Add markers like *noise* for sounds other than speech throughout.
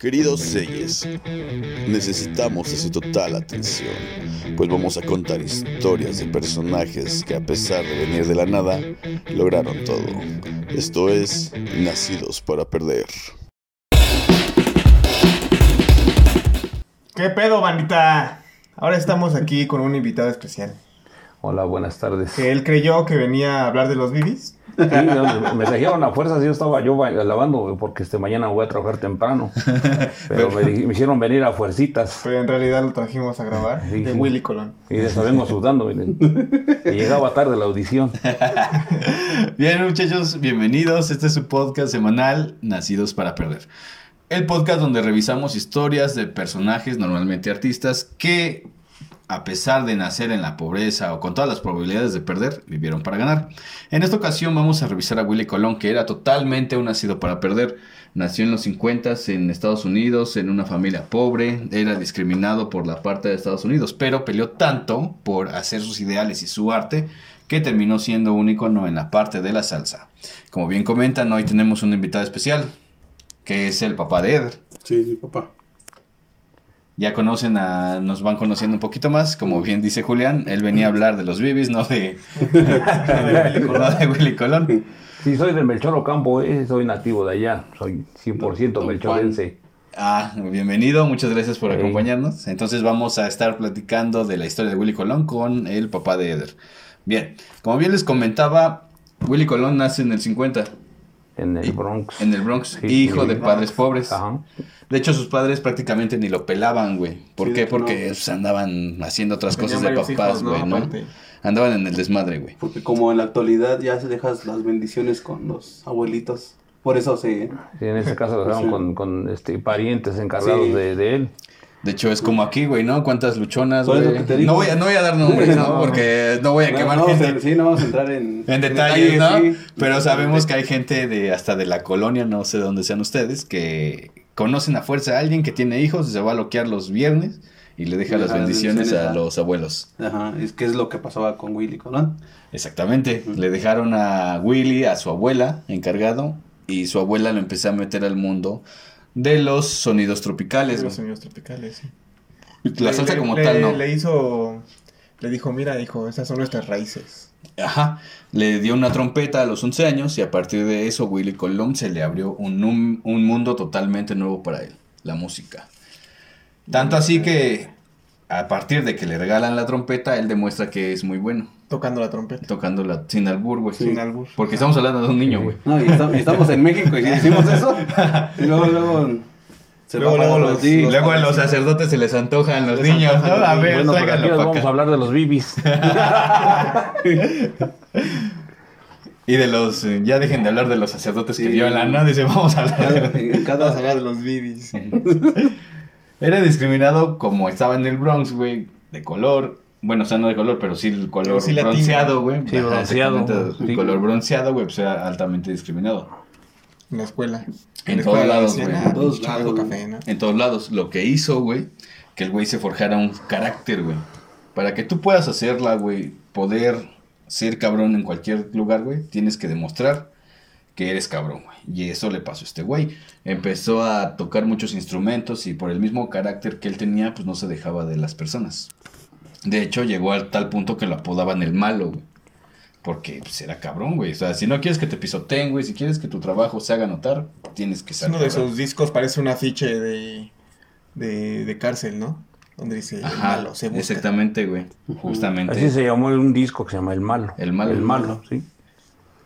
Queridos Selles, necesitamos de su total atención, pues vamos a contar historias de personajes que a pesar de venir de la nada, lograron todo. Esto es Nacidos para Perder. ¿Qué pedo, bandita? Ahora estamos aquí con un invitado especial. Hola, buenas tardes. Que él creyó que venía a hablar de los bibis. Sí, me trajeron a fuerzas, yo estaba yo lavando porque este mañana voy a trabajar temprano. *laughs* Pero me, hicieron venir a fuercitas. Pero en realidad lo trajimos a grabar Sí, de sí. Willy Colón. Y de vengo sudando, miren. Y llegaba tarde la audición. *laughs* Bien, muchachos, bienvenidos. Este es su podcast semanal, Nacidos para Perder. El podcast donde revisamos historias de personajes, normalmente artistas, que a pesar de nacer en la pobreza o con todas las probabilidades de perder, vivieron para ganar. En esta ocasión vamos a revisar a Willy Colón, que era totalmente un nacido para perder. Nació en los 50 en Estados Unidos, en una familia pobre, era discriminado por la parte de Estados Unidos, pero peleó tanto por hacer sus ideales y su arte que terminó siendo un icono en la parte de la salsa. Como bien comentan, hoy tenemos un invitado especial, que es el papá de Eder. Sí, mi papá. Ya conocen a, nos van conociendo un poquito más, como bien dice Julián, él venía a hablar de los bibis, no de, no de Willy Colón. Sí, soy de Melchor Ocampo, eh, soy nativo de allá. Soy 100% Don melchorense. Ah, bienvenido, muchas gracias por acompañarnos. Entonces vamos a estar platicando de la historia de Willy Colón con el papá de Eder. Bien, como bien les comentaba, Willy Colón nace en el 50, En el Bronx. en el Bronx, Sí, hijo de Bronx. padres pobres. Ajá. De hecho, sus padres prácticamente ni lo pelaban, güey. ¿Por Sí, qué? Porque no. pues, andaban haciendo otras Tenían cosas de papás, güey, ¿no? Andaban en el desmadre, güey. Porque como en la actualidad ya se dejas las bendiciones con los abuelitos. Por eso se... Sí, en ese caso lo dejaron Sí. con, con este, parientes encargados Sí. de, de él. De hecho, es como aquí, güey, ¿no? ¿Cuántas luchonas, güey? No voy, a, no voy a dar nombres, *laughs* ¿no? No. Porque no voy a No, quemar no gente. sí, no vamos a entrar en... *laughs* En detalles, ¿no? sí. Pero sabemos que hay gente de hasta de la colonia, no sé dónde sean ustedes, que conocen a fuerza a alguien que tiene hijos y se va a loquear los viernes y le deja Y las bendiciones a los abuelos. Ajá, es que es lo que pasaba con Willy Colón. Exactamente. Le dejaron a Willy, a su abuela, encargado, y su abuela lo empezó a meter al mundo de los sonidos tropicales. Los güey. sonidos tropicales, sí. La Le- salsa le- como le- tal, no. Le hizo... Le dijo, mira, hijo, esas son nuestras raíces. Ajá. Le dio una trompeta a los 11 años y a partir de eso Willy Colón se le abrió un, un, un mundo totalmente nuevo para él, la música. Tanto así que a partir de que le regalan la trompeta, él demuestra que es muy bueno Tocando la trompeta. tocándola sin albur, güey. Sin albur. Porque estamos hablando de un niño, güey. No, y, esta- y estamos en México y si decimos eso, *laughs* y luego, luego... Se Luego, luego los- sí, Y luego a los sacerdotes se les antojan los Les niños, antojan ¿no? A ver, Bueno, aquí vamos a hablar de los bibis. *laughs* Y de los, eh, ya dejen de hablar de los sacerdotes que Sí. violan, ¿no? Dice, vamos a hablar de... En Vamos a cada... hablar de los bibis. *laughs* Era discriminado como estaba en el Bronx, güey, de color. Bueno, o sea, no de color, pero sí el color sí bronceado, güey. Sí, Ajá, bronceado. El Sí. color bronceado, güey, pues era altamente discriminado. En la escuela. En la todos escuela lados, güey. "Ah, En todos lados, café, ¿no? En todos lados. Lo que hizo, güey, que el güey se forjara un carácter, güey. Para que tú puedas hacerla, güey, poder ser cabrón en cualquier lugar, güey, tienes que demostrar que eres cabrón, güey. Y eso le pasó a este güey. Empezó a tocar muchos instrumentos y por el mismo carácter que él tenía, pues no se dejaba de las personas. De hecho, llegó al tal punto que lo apodaban el malo, güey. Porque pues, era cabrón, güey. O sea, si no quieres que te pisoteen, güey, si quieres que tu trabajo se haga notar, tienes que ser uno de esos discos, parece un afiche de, de, de cárcel, ¿no? Donde dice, el Ajá, malo, se busca. exactamente, güey. Justamente. Así se llamó un disco que se llama El Malo. El Malo. El Malo, sí.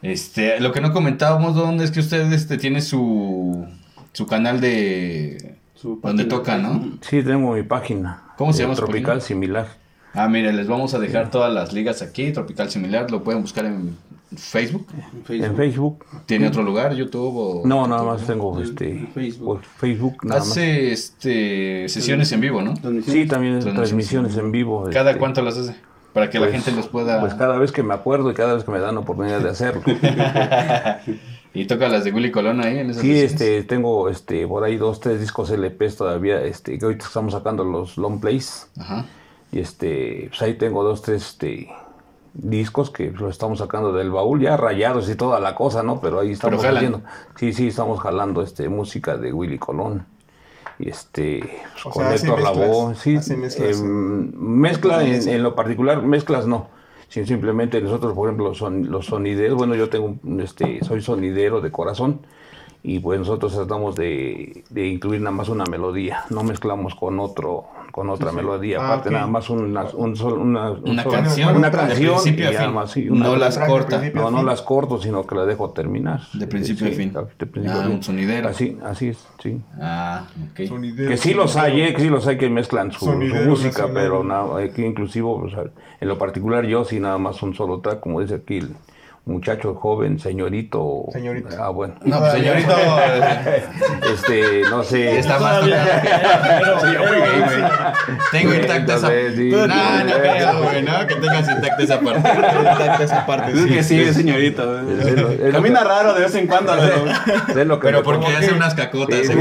Este, lo que no comentábamos, ¿dónde es que usted este, tiene su, su canal de... su Donde toca, ¿no? Sí, tengo mi página. ¿Cómo se Eh, llama Tropical? Similar. Ah, mire, les vamos a dejar todas las ligas aquí, Tropical Similar, lo pueden buscar en Facebook. En Facebook. En Facebook. ¿Tiene otro lugar, YouTube o...? No, nada más tengo En este Facebook. pues, Facebook nada más. Hace este, sesiones en vivo, ¿no? Sí, también Transmisiones transmisiones en vivo. ¿Cada este, cuánto las hace? Para que la pues, gente los pueda... Pues cada vez que me acuerdo y cada vez que me dan oportunidad de hacerlo. *laughs* y toca las de Willy Colón ahí en esas Sí, sesiones. este, tengo este, por ahí dos, tres discos LPs todavía, este, que ahorita estamos sacando los long plays. Ajá. Y este, pues ahí tengo dos, tres, este, discos que los estamos sacando del baúl, ya rayados y toda la cosa, ¿no? Pero ahí estamos haciendo. Sí, sí, estamos jalando este música de Willy Colón. y este O con sea, Héctor Lavoe, sí, em, mezcla en, en lo particular, mezclas no, sino simplemente nosotros, por ejemplo, son los sonideros, bueno, yo tengo, un- este, soy sonidero de corazón y pues nosotros tratamos de, de incluir nada más una melodía, no mezclamos con otro, con otra melodía, Ah, aparte nada más una, un sol- una, un Una canción. una canción y sí, una- no las corta. no, no corto, sino que las dejo terminar. De principio Sí, a fin. de principio Ah, a fin. un sonidero. Así, así es, sí. Ah, ok. Sonidero, Que sí los hay, eh, que sí los hay que mezclan su, música, pero nada, aquí inclusivo, o sea, en lo particular yo sí nada más un solo track, como dice aquí el muchacho joven, señorito. Señorito. Ah, bueno. No, pues señorito. *laughs* Este, no sé. *laughs* Está más. *laughs* Sí, güey. Tengo intacta esa. Entonces, sí. No, no creo, güey, ¿no? Que tengas intacta esa parte. Intacta esa parte, Es que sí, es señorito. Camina raro de vez en cuando. pero- Es lo que Pero me- porque hace que- unas cacotas, sí. es,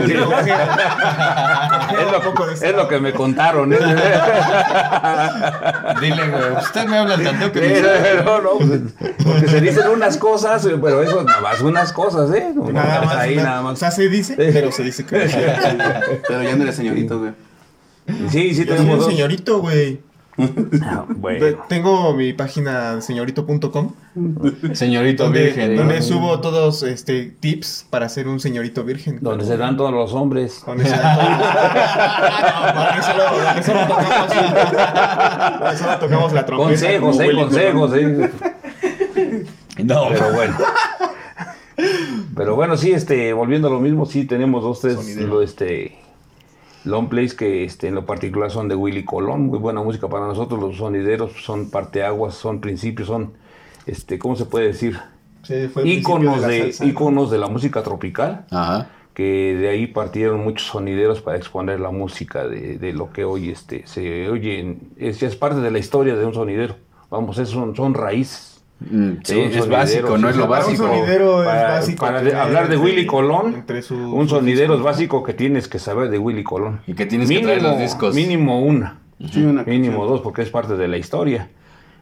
lo, poco de es lo que me contaron. ¿eh? Dile, güey, usted me habla tanto que no, no, pues, porque dicen unas cosas, pero eso nada más unas cosas, ¿eh? No, Nada más. ahí na- nada O más. sea, se dice, pero se dice que *laughs* Pero ya no eres señorito, güey. Sí, sí Yo soy tenemos un dos. señorito, güey. Ah, Ve- Bueno, Tengo mi página señorito.com señorito donde, virgen. ¿no? donde subo todos este tips para ser un señorito virgen. donde se dan todos los hombres. Donde se dan todos- tocamos la- trompeta. Consejos, eh, consejos, eh. No, Pero bueno. Pero bueno, sí, este, volviendo a lo mismo, sí tenemos dos, tres, lo, este, long plays que este, en lo particular son de Willy Colón, muy buena música para nosotros, los sonideros son parteaguas, son principios, son, este, ¿cómo se puede decir? Sí, fue Íconos de, ¿no? íconos de la música tropical, Ajá. que de ahí partieron muchos sonideros para exponer la música de, de lo que hoy este, se oye, en- es, es parte de la historia de un sonidero, vamos, esos son, son raíces. Mm, Sí, es sonidero, básico, sí, no es lo Para un básico. sonidero es Para, básico para tener hablar de Willy Colón, entre su- un sonidero es básico que tienes que saber de Willy Colón. Y que tienes que traer los discos. Mínimo una, Sí, una mínimo canción. dos, porque es parte de la historia.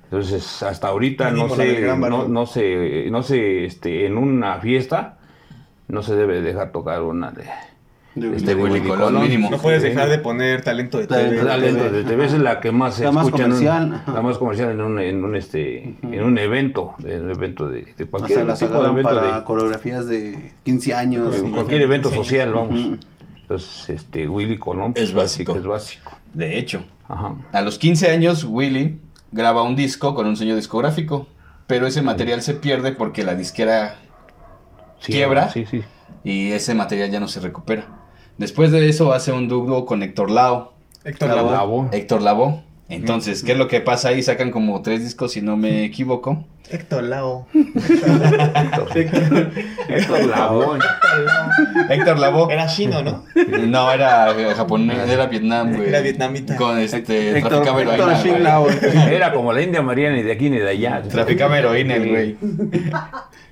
Entonces, hasta ahorita Mínimo no gran no, no sé, no sé, este, en una fiesta no se debe dejar tocar una de, De- este, Willy Colón, mínimo. No puedes dejar de poner talento de Talento TV. Talento de TV es la que más se La más escucha en un- comercial, ajá. la más comercial en un, en un este en un evento en un evento de, de O cualquier sea, las tipo de evento para de, coreografías de 15 años. y- cualquier evento social vamos entonces este Willy Colón Es pues, básico. es básico De hecho, ajá a los 15 años, Willy graba un disco con un sello discográfico. Pero ese material se pierde porque la disquera Sí, ¿Quiebra? sí sí y ese material ya no se recupera. Después de eso hace un dúo con Héctor Lao. Héctor. Lavoe. Héctor Lavoe. Entonces, ¿qué es lo que pasa ahí? Sacan como tres discos, si no me equivoco. Héctor Lao. Héctor Lavoe Héctor Lavoe. Era chino, ¿no? No, era eh, japonés, era Vietnam, güey. Era vietnamita. Con este, Héctor, traficaba Héctor heroína. Lao. *laughs* era como la India María ni de aquí ni de allá Traficaba heroína, güey.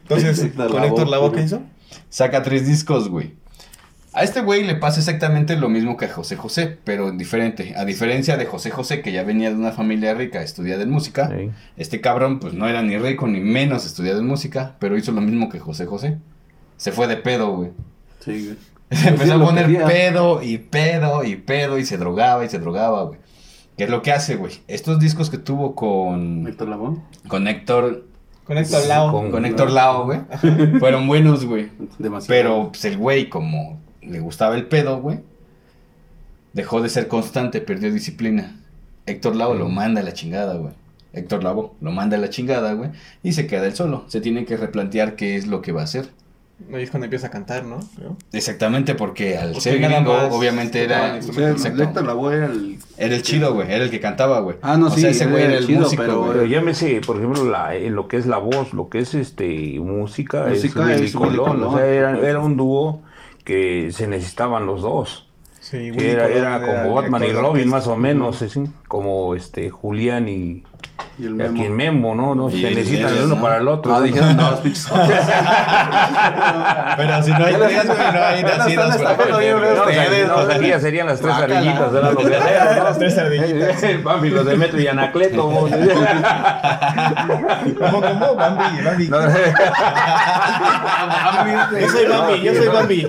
Entonces, ¿con. Héctor Lavoe qué hizo? Saca tres discos, güey. A este güey le pasa exactamente lo mismo que a José José, pero diferente. A diferencia de José José, que ya venía de una familia rica, estudiada en música, Sí. este cabrón pues no era ni rico ni menos estudiado en música, pero hizo lo mismo que José José. Se fue de pedo, güey. Sí, güey. *laughs* Se empezó a lo poner quería. pedo y pedo y pedo y se drogaba y se drogaba, güey. ¿Qué es lo que hace, güey? Estos discos que tuvo con, Héctor Lavoe. con Héctor, Con Héctor Lao. Con- con Héctor Lao, güey, *laughs* fueron buenos, güey. Demasiado. Pero pues, el güey, como le gustaba el pedo, güey, dejó de ser constante, perdió disciplina. Héctor Lavo lo manda a la chingada, güey. Héctor Lavo lo manda a la chingada, güey, y se queda él solo. Se tiene que replantear qué es lo que va a hacer. Ahí es cuando empieza a cantar, ¿no? Creo. Exactamente, porque al Porque ser gringo, más obviamente era. O sea. Exacto. Héctor Lavoe era el... Era el chido, güey. Era el que cantaba, güey. Ah, no, o sí, sea, ese güey era era el chido, músico, pero- güey. pero llámese, por ejemplo, la, en lo que es la voz, lo que es este música, Música es es. Colón. O sea, era, era un dúo que se necesitaban los dos. Sí, Sí, era, era como Batman y Robin, más o menos, así, como este Julián y, Y el aquí Memo. en Memo, ¿no? no se necesitan el uno ¿no? para el otro. No, ¿no? dijeron pinches *laughs* Pero si no hay tres, no hay nacidos están aquí ya serían las tres ardillitas. Los *laughs* guerreros, ¿no? Las tres ardillitas. *laughs* El Bambi, los de Metro y Anacleto. ¿no? ¿Cómo, cómo? Bambi, Yo soy Bambi, yo soy Bambi.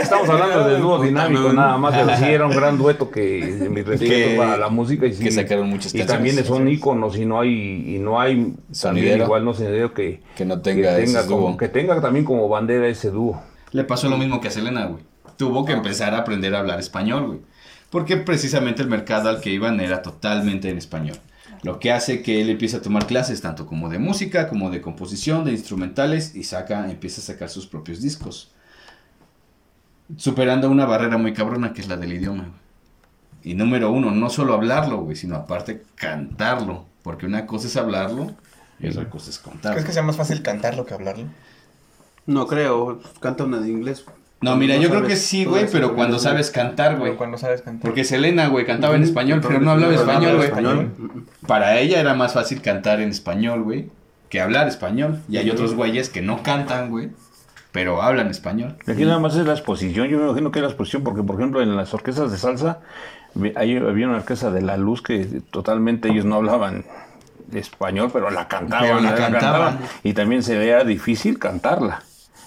Estamos, hablando del dúo dinámico nada más, pero sí era un gran dueto que mi respeto Que- para la música y que sacaron muchas y canciones. también son íconos y no hay y no hay también igual no sonidero que Que no tenga ese como, dúo. que tenga también como bandera ese dúo. Le pasó lo mismo que a Selena, güey. Tuvo que empezar a aprender a hablar español, güey. Porque precisamente el mercado al que iban era totalmente en español. Lo que hace que él empiece a tomar clases tanto como de música, como de composición, de instrumentales y saca, empieza a sacar sus propios discos. Superando una barrera muy cabrona que es la del idioma. güey. Y número uno, no solo hablarlo, güey, sino aparte cantarlo. Porque una cosa es hablarlo y otra cosa es contarlo. ¿Crees que sea más fácil cantarlo que hablarlo? No creo, canta una de inglés. No, mira, No yo creo que sí, güey, pero cuando sabes cantar, güey. Pero cuando sabes cantar. Porque Selena, güey, cantaba en español, pero no hablaba español, güey. Para ella era más fácil cantar en español, güey, que hablar español. Y hay otros güeyes que no cantan, güey, pero hablan español. Aquí nada más es la exposición, yo me imagino que es la exposición porque por ejemplo en las orquestas de salsa ahí había una orquesta de la luz que totalmente ellos no hablaban español, pero la cantaban, Pero la cantaban. y también se veía difícil cantarla.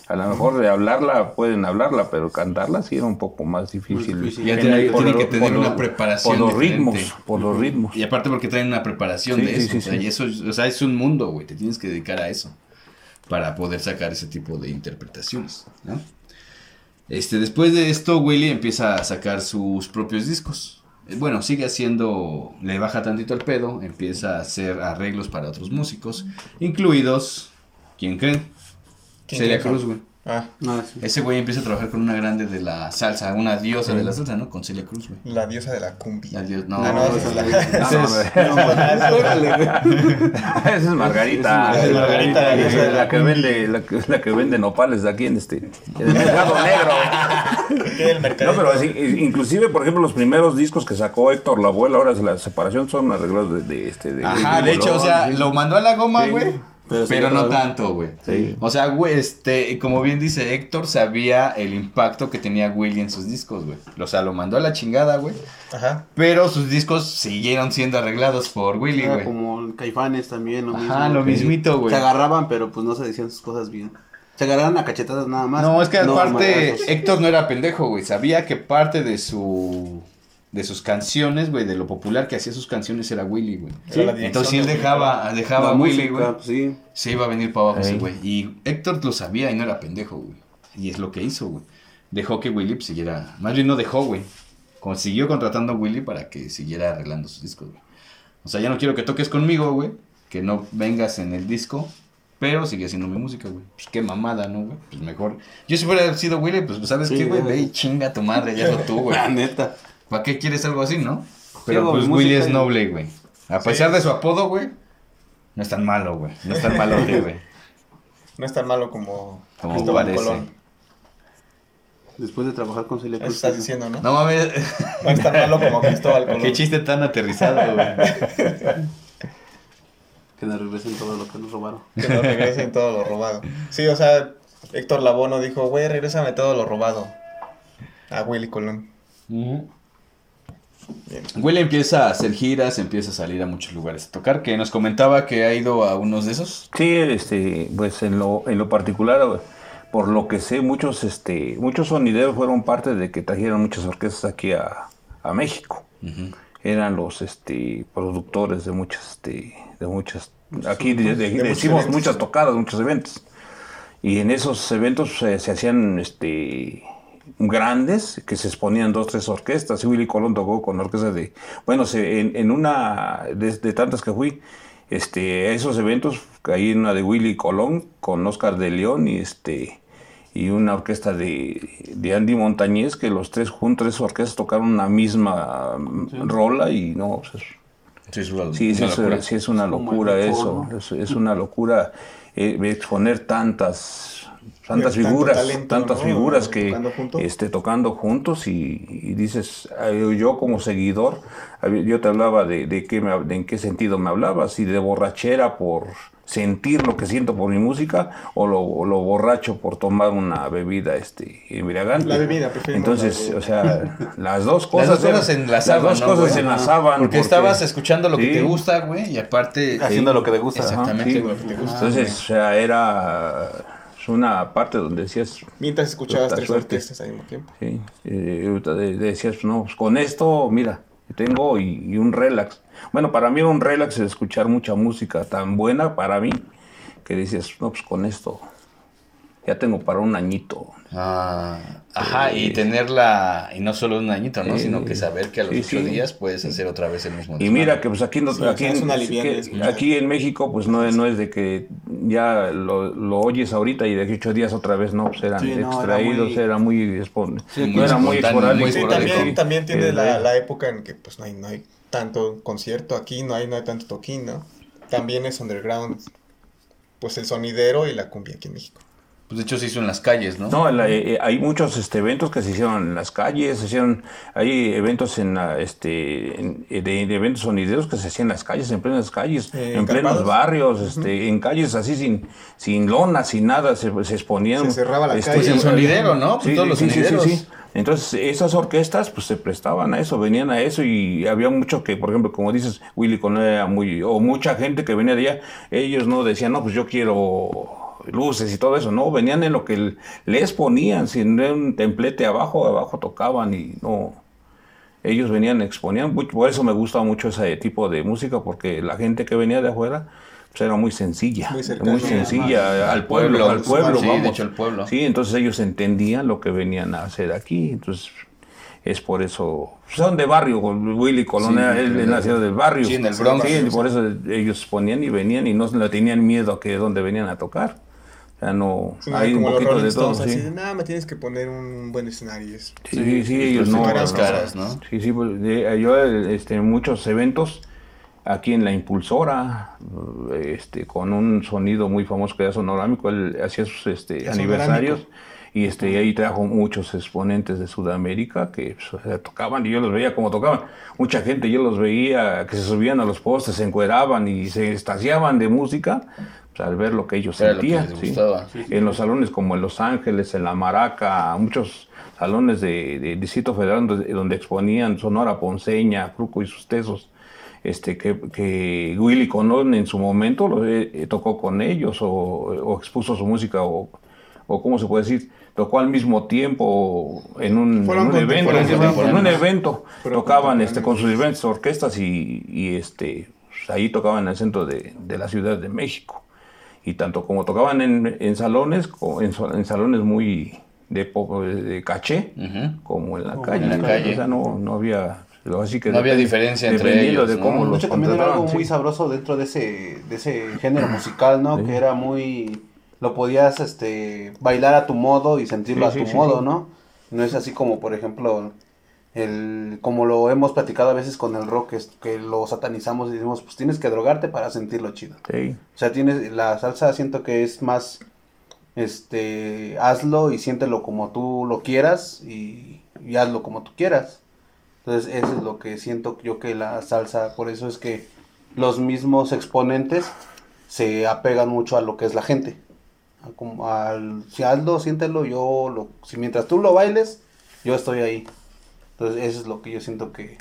A lo mejor de hablarla pueden hablarla, pero cantarla sí era un poco más difícil. difícil. Ya En tiene- que tener por una preparación Por los diferente. ritmos, por los ritmos. Y aparte porque traen una preparación Sí, de sí, eso. sí, o, sea, sí. y eso, es- o sea, es un mundo, güey, te tienes que dedicar a eso para poder sacar ese tipo de interpretaciones, ¿no? Este, después de esto, Willy empieza a sacar sus propios discos. Eh, Bueno, sigue haciendo, le baja tantito el pedo, empieza a hacer arreglos para otros músicos, incluidos, ¿quién creen? ¿Quién Celia creen? Cruz, güey. Ah, sí. Ese güey empieza a trabajar con una grande de la salsa, una diosa de la salsa, ¿no? Con Celia Cruz, güey. la diosa de la cumbia. La dios- no, Ah, no, esa es la- *laughs* *laughs* Esa es Margarita. Esa es Margarita, la, esa es la que vende, la que, la que vende nopales de aquí en este en el mercado negro. ¿Qué el mercado? No, pero así, inclusive, por ejemplo, los primeros discos que sacó Héctor Lavoe, ahora la separación son arreglados de, de este. De, Ajá, de hecho, o sea, lo mandó a la goma, güey. Pero, no tanto, güey. Sí. O sea, güey, este, como bien dice Héctor, sabía el impacto que tenía Willy en sus discos, güey. O sea, lo mandó a la chingada, güey. Ajá. Pero sus discos siguieron siendo arreglados por Willy, güey. como el Caifanes también, lo mismo. Ajá, lo mismito, güey. Se agarraban, pero pues no se decían sus cosas bien. Se agarraban a cachetadas nada más. No, es que aparte. Héctor no era pendejo, güey. Sabía que parte de su. De sus canciones, güey, de lo popular que hacía sus canciones era Willy, güey. Dirección Entonces, si él de- dejaba, dejaba a Willy, güey. sí. Se iba a venir para abajo güey. Y Héctor lo sabía y no era pendejo, güey. Y es lo que hizo, güey. Dejó que Willy pues, siguiera. Más bien no dejó, güey. Consiguió contratando a Willy para que siguiera arreglando sus discos, güey. O sea, ya no quiero que toques conmigo, güey. Que no vengas en el disco. Pero sigue haciendo mi música, güey. Pues qué mamada, ¿no, güey? Pues mejor. Yo si hubiera sido Willy, pues ¿sabes Sí, qué, güey? Ve y chinga tu madre, ya no tú, *laughs* güey. La neta. ¿Para qué quieres algo así, no? Pero pues Willy es noble, güey. A pesar de su apodo, güey. No es tan malo, güey. No es tan malo, güey. *laughs* No es tan malo como, Como Cristóbal parece. Colón. Después de trabajar con Celia Cruz. estás diciendo, ¿no? No mames. *laughs* No es tan malo como Cristóbal *laughs* Colón. Qué chiste tan aterrizado, güey. Que nos regresen todo lo que nos robaron. Que nos regresen todo lo robado. Sí, o sea, Héctor Labono dijo, güey, regrésame todo lo robado. A Willy Colón. Bien. Willy empieza a hacer giras, empieza a salir a muchos lugares a tocar. Que nos comentaba que ha ido a unos de esos. Sí, este, pues en lo, en lo particular, por lo que sé, muchos, este, muchos sonideros fueron parte de que trajeron muchas orquestas aquí a, a México. Eran los este, productores de muchas, este, de muchas, aquí de- decimos muchas tocadas, muchos eventos. Y en esos eventos eh, se hacían este grandes que se exponían dos tres orquestas y Willy Colón tocó con orquestas de bueno se- en, en una de, de tantas que fui este a esos eventos caí en una de Willy Colón con Oscar de León y este y una orquesta de, de Andy Montañez que los tres juntos tres orquestas tocaron una misma rola y no Sí, es una, Sí, sí, una es, locura. sí, es una locura eso, foro. es, es una locura eh, exponer tantas, tantas tanto figuras, talento, tantas ¿no? figuras que Tocando juntos. este, tocando juntos y, y dices, yo como seguidor, yo te hablaba de, de, qué me de en qué sentido me hablabas, si de borrachera por sentir lo que siento por mi música o lo, o lo borracho por tomar una bebida este, embriagante. La bebida, Entonces, la- o sea, las dos *laughs* Las cosas, dos cosas eran- se enlazaban, Las dos ¿no, cosas güey? se enlazaban. Porque, estabas escuchando lo que te gusta, güey, y aparte... Haciendo lo que te gusta. Ajá, Exactamente, sí. güey, lo que te gusta. Entonces, o sea, era una parte donde decías, Mientras escuchabas tres suerte. orquestas al mismo tiempo. Sí, eh, decías, no, pues con esto, mira, tengo y, y un relax. Bueno, para mí era un relax escuchar mucha música tan buena para mí que decías, no, pues con esto ya tengo para un añito. Ah, ajá, y tenerla, y no solo un añito, ¿no? Sí. Sino que saber que a los Sí, ocho sí. días puedes hacer otra vez el mismo Y mira que pues aquí, no, Sí, aquí, en, que- aquí en México pues no, no es de que ya lo, lo oyes ahorita y de aquí ocho días otra vez no, pues eran Sí, no, era extraídos, muy- era muy, expon- Sí, no muy era muy esporádico. también, también tiene Eh, la, la época en que pues no hay, no hay tanto concierto aquí, no hay, no hay tanto toquín, ¿no? También es underground, pues el sonidero y la cumbia aquí en México. Pues de hecho se hizo en las calles, ¿no? No, la- eh, hay muchos este, eventos que se hicieron en las calles, se hicieron, hay eventos en la, este, en- de, de eventos sonideros que se hacían en las calles, en plenas calles, Eh, en plenos barrios, este, en calles así sin, sin lona, sin nada, se, se exponían. Se cerraba la este, calle. Pues el sonidero, ¿no? Pues todos los sonideros. Entonces, esas orquestas pues se prestaban a eso, venían a eso y había mucho que, por ejemplo, como dices, Willy Colón era muy, o mucha gente que venía de allá, ellos no decían, no, pues yo quiero luces y todo eso, no, venían en lo que les ponían, si no era un templete abajo, abajo tocaban y no, ellos venían, exponían, por eso me gusta mucho ese tipo de música, porque la gente que venía de afuera, pues era muy sencilla, Muy muy, sencilla, al pueblo, pueblo, al pueblo, sí, de vamos. hecho, el pueblo. Sí, entonces ellos entendían lo que venían a hacer aquí, entonces es por eso, son de barrio, Willy Colón, Sí, él sí, nació del barrio. sí, en el Bronx. Sí, y por eso ellos ponían y venían y no le tenían miedo a que donde venían a tocar. O sea, no, Sí, no hay un poquito de todo, Stones, sí. nada, me tienes que poner un buen escenario. y eso". Sí, sí, ellos no. las no, caras, ¿no? Sí, sí, pues, de- yo este, muchos eventos aquí en la impulsora, este, con un sonido muy famoso que era Sonorámico, él hacía sus este, aniversarios y este, y ahí trajo muchos exponentes de Sudamérica que pues, tocaban y yo los veía como tocaban. Mucha gente yo los veía que se subían a los postes, se encueraban y se estaciaban de música pues, al ver lo que ellos Era lo que sentían. les sí. gustaba. En los salones como en Los Ángeles, en La Maraca, muchos salones de, de Distrito Federal donde, donde exponían Sonora Ponceña, Fruco y sus tesos, este, que, que Willy Colón en su momento lo, eh, tocó con ellos o, o expuso su música o, o cómo se puede decir, tocó al mismo tiempo en un, Fueron en un evento, en un- evento, tocaban este, con sus diferentes orquestas y, y, este, pues, ahí tocaban en el centro de, de la Ciudad de México y tanto como tocaban en, en salones, en, en salones muy de, de caché, Ujú. como en la Como calle. en la calle. O sea, no, no había... Así que No había diferencia entre ellos, de ¿no? cómo De los hecho, también era algo contrataban, muy sí. sabroso dentro de ese, de ese género musical, ¿no? Sí. Que era muy... Lo podías este, bailar a tu modo y sentirlo Sí, a sí, tu sí, modo, sí. ¿no? No es así como, por ejemplo, el, como lo hemos platicado a veces con el rock, es que lo satanizamos y decimos, pues tienes que drogarte para sentirlo chido. Sí. O sea, tienes, la salsa siento que es más, este, hazlo y siéntelo como tú lo quieras y, y hazlo como tú quieras. Entonces, eso es lo que siento yo que la salsa, por eso es que los mismos exponentes se apegan mucho a lo que es la gente. A como al, si hazlo, siéntelo, yo lo, si mientras tú lo bailes, yo estoy ahí. Entonces, eso es lo que yo siento que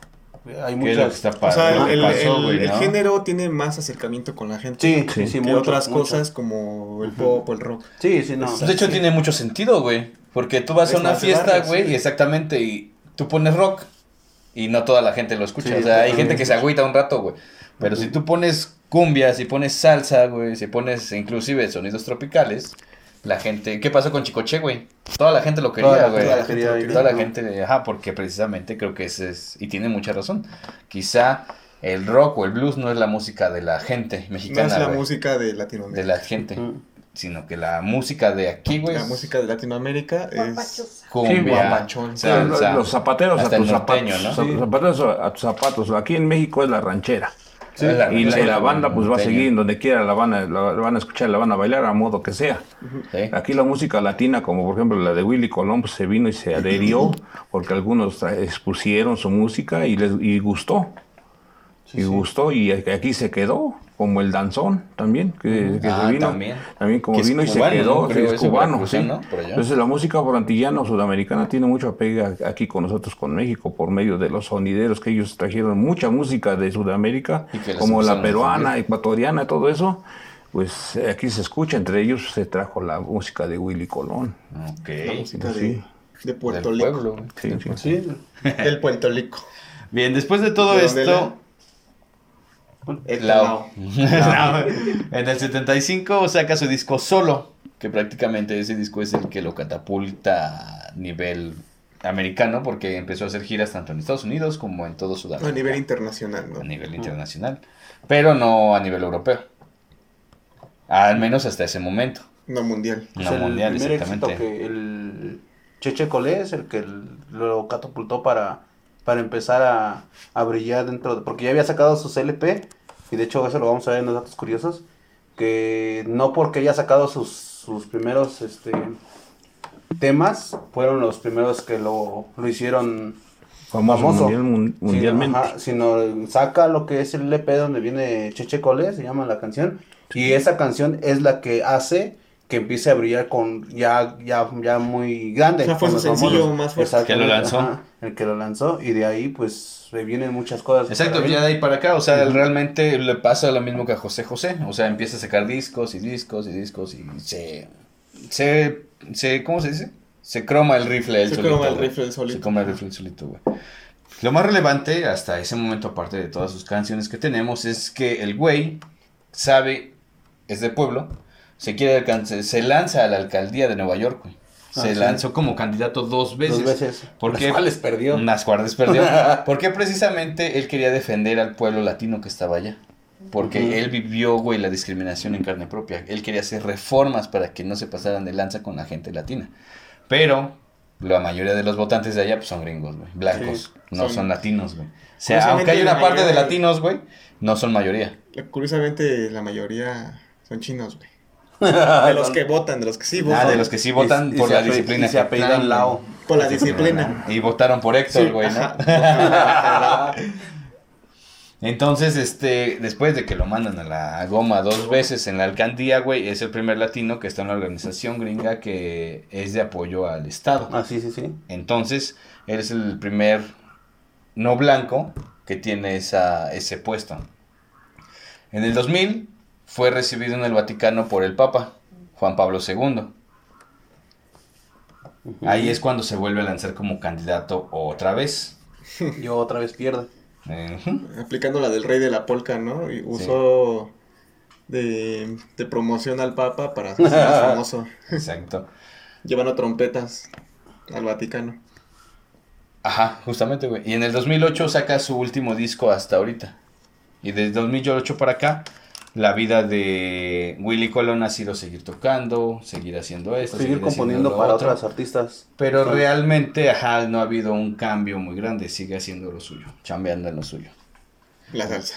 hay ¿Qué es lo que muchas... está O sea, el, Pasó, el- güey, el ¿no? género tiene más acercamiento con la gente Sí, Sí. sí, que mucho, otras mucho. cosas como el pop o el rock. Sí, sí, no. Pues, de hecho tiene mucho sentido, güey. Porque tú vas a una fiesta, güey, sí. y exactamente, y tú pones rock y no toda la gente lo escucha. Sí, o sea, hay gente que se agüita un rato, güey. Pero si tú pones cumbia, si pones salsa, güey, si pones inclusive sonidos tropicales, la gente... ¿Qué pasó con Chicoche, güey? Toda la gente lo Toda quería, la- güey. toda la gente quería lo ir, Toda la ¿no? gente, ajá, porque precisamente creo que ese es, y tiene mucha razón, quizá el rock o el blues no es la música de la gente No mexicana, es la güey, música de de Latinoamérica. la gente, sino que la música de aquí, güey, La música de Latinoamérica es cumbia, guapachón. Sí, salsa, los zapateros a tus el norteño, zapatos. ¿no? Los zapateros a tus zapatos. Aquí en México es la ranchera. Y, la, y la banda pues va a seguir en donde quiera, la van, a, la, van a escuchar, la van a bailar a modo que sea. Sí. Aquí la música latina, como por ejemplo la de Willy Colón, pues, se vino y se adherió *laughs* porque algunos expusieron su música y les y gustó. y gustó y aquí se quedó, como el danzón también, que, que Ah, se vino. también. como vino y se quedó, ¿no? es cubano. Entonces la música borantillana o sudamericana tiene mucho apego aquí con nosotros, con México, por medio de los sonideros que ellos trajeron mucha música de Sudamérica, como la peruana, ecuatoriana, todo eso. Pues eh, aquí se escucha, entre ellos se trajo la música de Willy Colón. Ok. La música sí. de, Puerto Rico. Sí, sí. Sí. Del Puerto Rico. Bien, después de todo ¿De dónde esto, El Lao. Lao. en el 75 saca su disco solo, que prácticamente ese disco es el que lo catapulta a nivel americano, porque empezó a hacer giras tanto en Estados Unidos como en todo A Sudamérica. nivel internacional, a nivel internacional, pero no a nivel europeo. Al menos hasta ese momento. No mundial. No Es el mundial, primer exactamente. éxito que el Cheche Colé es el que lo catapultó para, para empezar a, a brillar dentro de, porque ya había sacado sus LP y de hecho eso lo vamos a ver en los datos curiosos que no porque haya sacado sus, sus primeros este temas fueron los primeros que lo, lo hicieron Famoso, Famoso. mundial- mun- sino, mundialmente. ajá, sino saca lo que es el LP donde viene Cheche Colé, se llama la canción, y esa canción es la que hace que empiece a brillar con ya ya ya muy grande. O sea, fue su sencillo famosos. más fuerte. Exactamente, Que lo lanzó. ajá, el que lo lanzó, y de ahí pues le vienen muchas cosas. Exacto, ya de ahí para acá, o sea, realmente le pasa lo mismo que a José José, o sea, empieza a sacar discos y discos y discos y se, se, se ¿cómo se dice? Se croma el rifle el Se solito. croma el rifle él solito. Se croma el rifle el solito, güey. Lo más relevante hasta ese momento, aparte de todas sus canciones que tenemos, es que el güey sabe, es de pueblo, se quiere alcanzar, se lanza a la alcaldía de Nueva York, güey. Se Ah, sí. lanzó como candidato dos veces. Dos veces. ¿Por Las cuales perdió. Las cuales perdió. *laughs* Porque precisamente él quería defender al pueblo latino que estaba allá. Porque él vivió, güey, la discriminación en carne propia. Él quería hacer reformas para que no se pasaran de lanza con la gente latina. Pero la mayoría de los votantes de allá pues, son gringos, güey. Blancos. Sí, no son, son- latinos, güey. O sea, aunque hay una parte de- latinos, güey, no son mayoría. Curiosamente, la mayoría son chinos, güey. De los que votan, de los que sí votan. Ah, de los que sí votan Y- por la disciplina. y se apellidan Lao. Por la disciplina. Y votaron por Héctor, Sí, güey, ¿no? ajá. *laughs* Entonces, este, después de que lo mandan a la goma dos veces en la alcaldía, güey, es el primer latino que está en una organización gringa que es de apoyo al Estado. Ah, sí, sí, sí. Entonces, él es el primer no blanco que tiene esa, ese puesto. En el 2000 fue recibido en el Vaticano por el Papa, Juan Pablo II. Ahí es cuando se vuelve a lanzar como candidato otra vez. *laughs* Yo otra vez pierdo. Aplicando la del rey de la polca, ¿no? Y usó de, de promoción al Papa para *laughs* hacerse más famoso. Exacto. Llevando trompetas al Vaticano. Ajá, justamente, güey. Y en el 2008 saca su último disco hasta ahorita. Y desde 2008 para acá, la vida de Willy Colón ha sido seguir tocando, seguir haciendo esto, Seguir componiendo para otro. otras artistas. Pero Sí. realmente, ajá, no ha habido un cambio muy grande. Sigue haciendo lo suyo, chambeando en lo suyo. La salsa.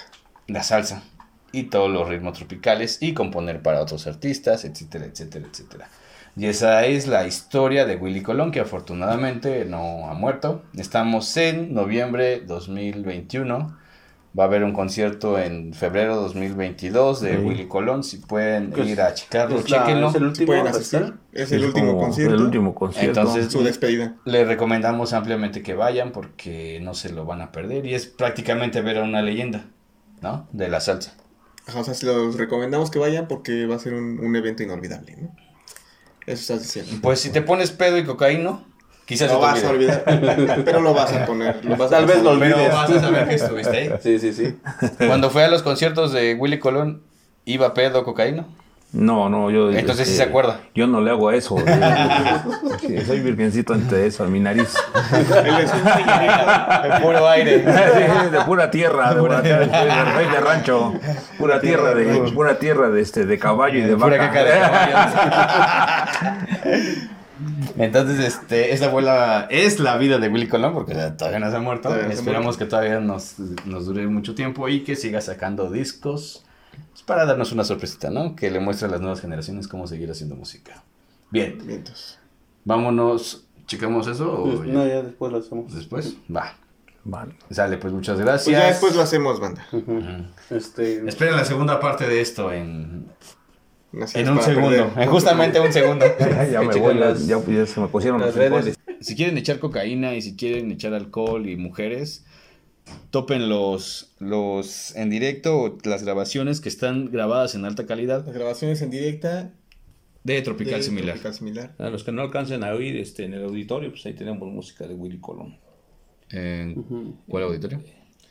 La salsa y todos los ritmos tropicales y componer para otros artistas, etcétera, etcétera, etcétera. Y esa es la historia de Willy Colón, que afortunadamente no ha muerto. Estamos en noviembre 2021. Va a haber un concierto en febrero 2022 de Sí. Willy Colón. Si pueden Que es- ir a checarlo, Es, la- chequenlo. es el último pueden asistir. Es el Es último concierto. El último concierto. Entonces- Su despedida. Le recomendamos ampliamente que vayan porque no se lo van a perder. Y es prácticamente ver a una leyenda, ¿no? De la salsa. Ajá, o sea, si los recomendamos que vayan porque va a ser un, un evento inolvidable, ¿no? Eso estás diciendo. Pues si te pones pedo y cocaíno, quizás Lo se te vas a olvide. olvidar. *laughs* Pero lo vas a poner. lo vas a Tal vez lo pasar. Pero olvides. vas a saber que estuviste ahí. Sí, sí, sí. Cuando fue a los conciertos de Willy Colón, ¿iba pedo cocaína? No, no, yo. Entonces sí se acuerda. Yo no le hago a eso. *laughs* Soy virgencito ante eso, a mi nariz. Él es un señorito. De puro aire. *laughs* Sí, de pura tierra, de pura tierra, de rey de rancho, pura tierra de, pura tierra de este, de caballo y de Pura vaca. caca de caballo. Entonces, este, esa fue la, es la vida de Willy Colón, porque todavía no se ha muerto. Todavía Esperamos que todavía nos, nos dure mucho tiempo y que siga sacando discos pues, para darnos una sorpresita, ¿no? Que le muestre a las nuevas generaciones cómo seguir haciendo música. Bien, Vientos. vámonos. ¿Checamos eso o Pues, no, ya después lo hacemos. después? Va. Vale. Sale, pues muchas Pues gracias. ya después lo hacemos, banda. Ujú. Ujú. Este, Esperen la segunda parte de esto en, Así en un segundo. perder. En justamente un segundo. *laughs* Ya, me Chequen voy, las- ya, ya se me pusieron las los redes. Si quieren echar cocaína y si quieren echar alcohol y mujeres, topen los, los en directo o las grabaciones que están grabadas en alta calidad Las grabaciones en directa. de Tropical de Similar. Tropical Similar. A los que no alcancen a oír este, en el auditorio, pues ahí tenemos música de Willy Colón. ¿En ujú. cuál auditorio?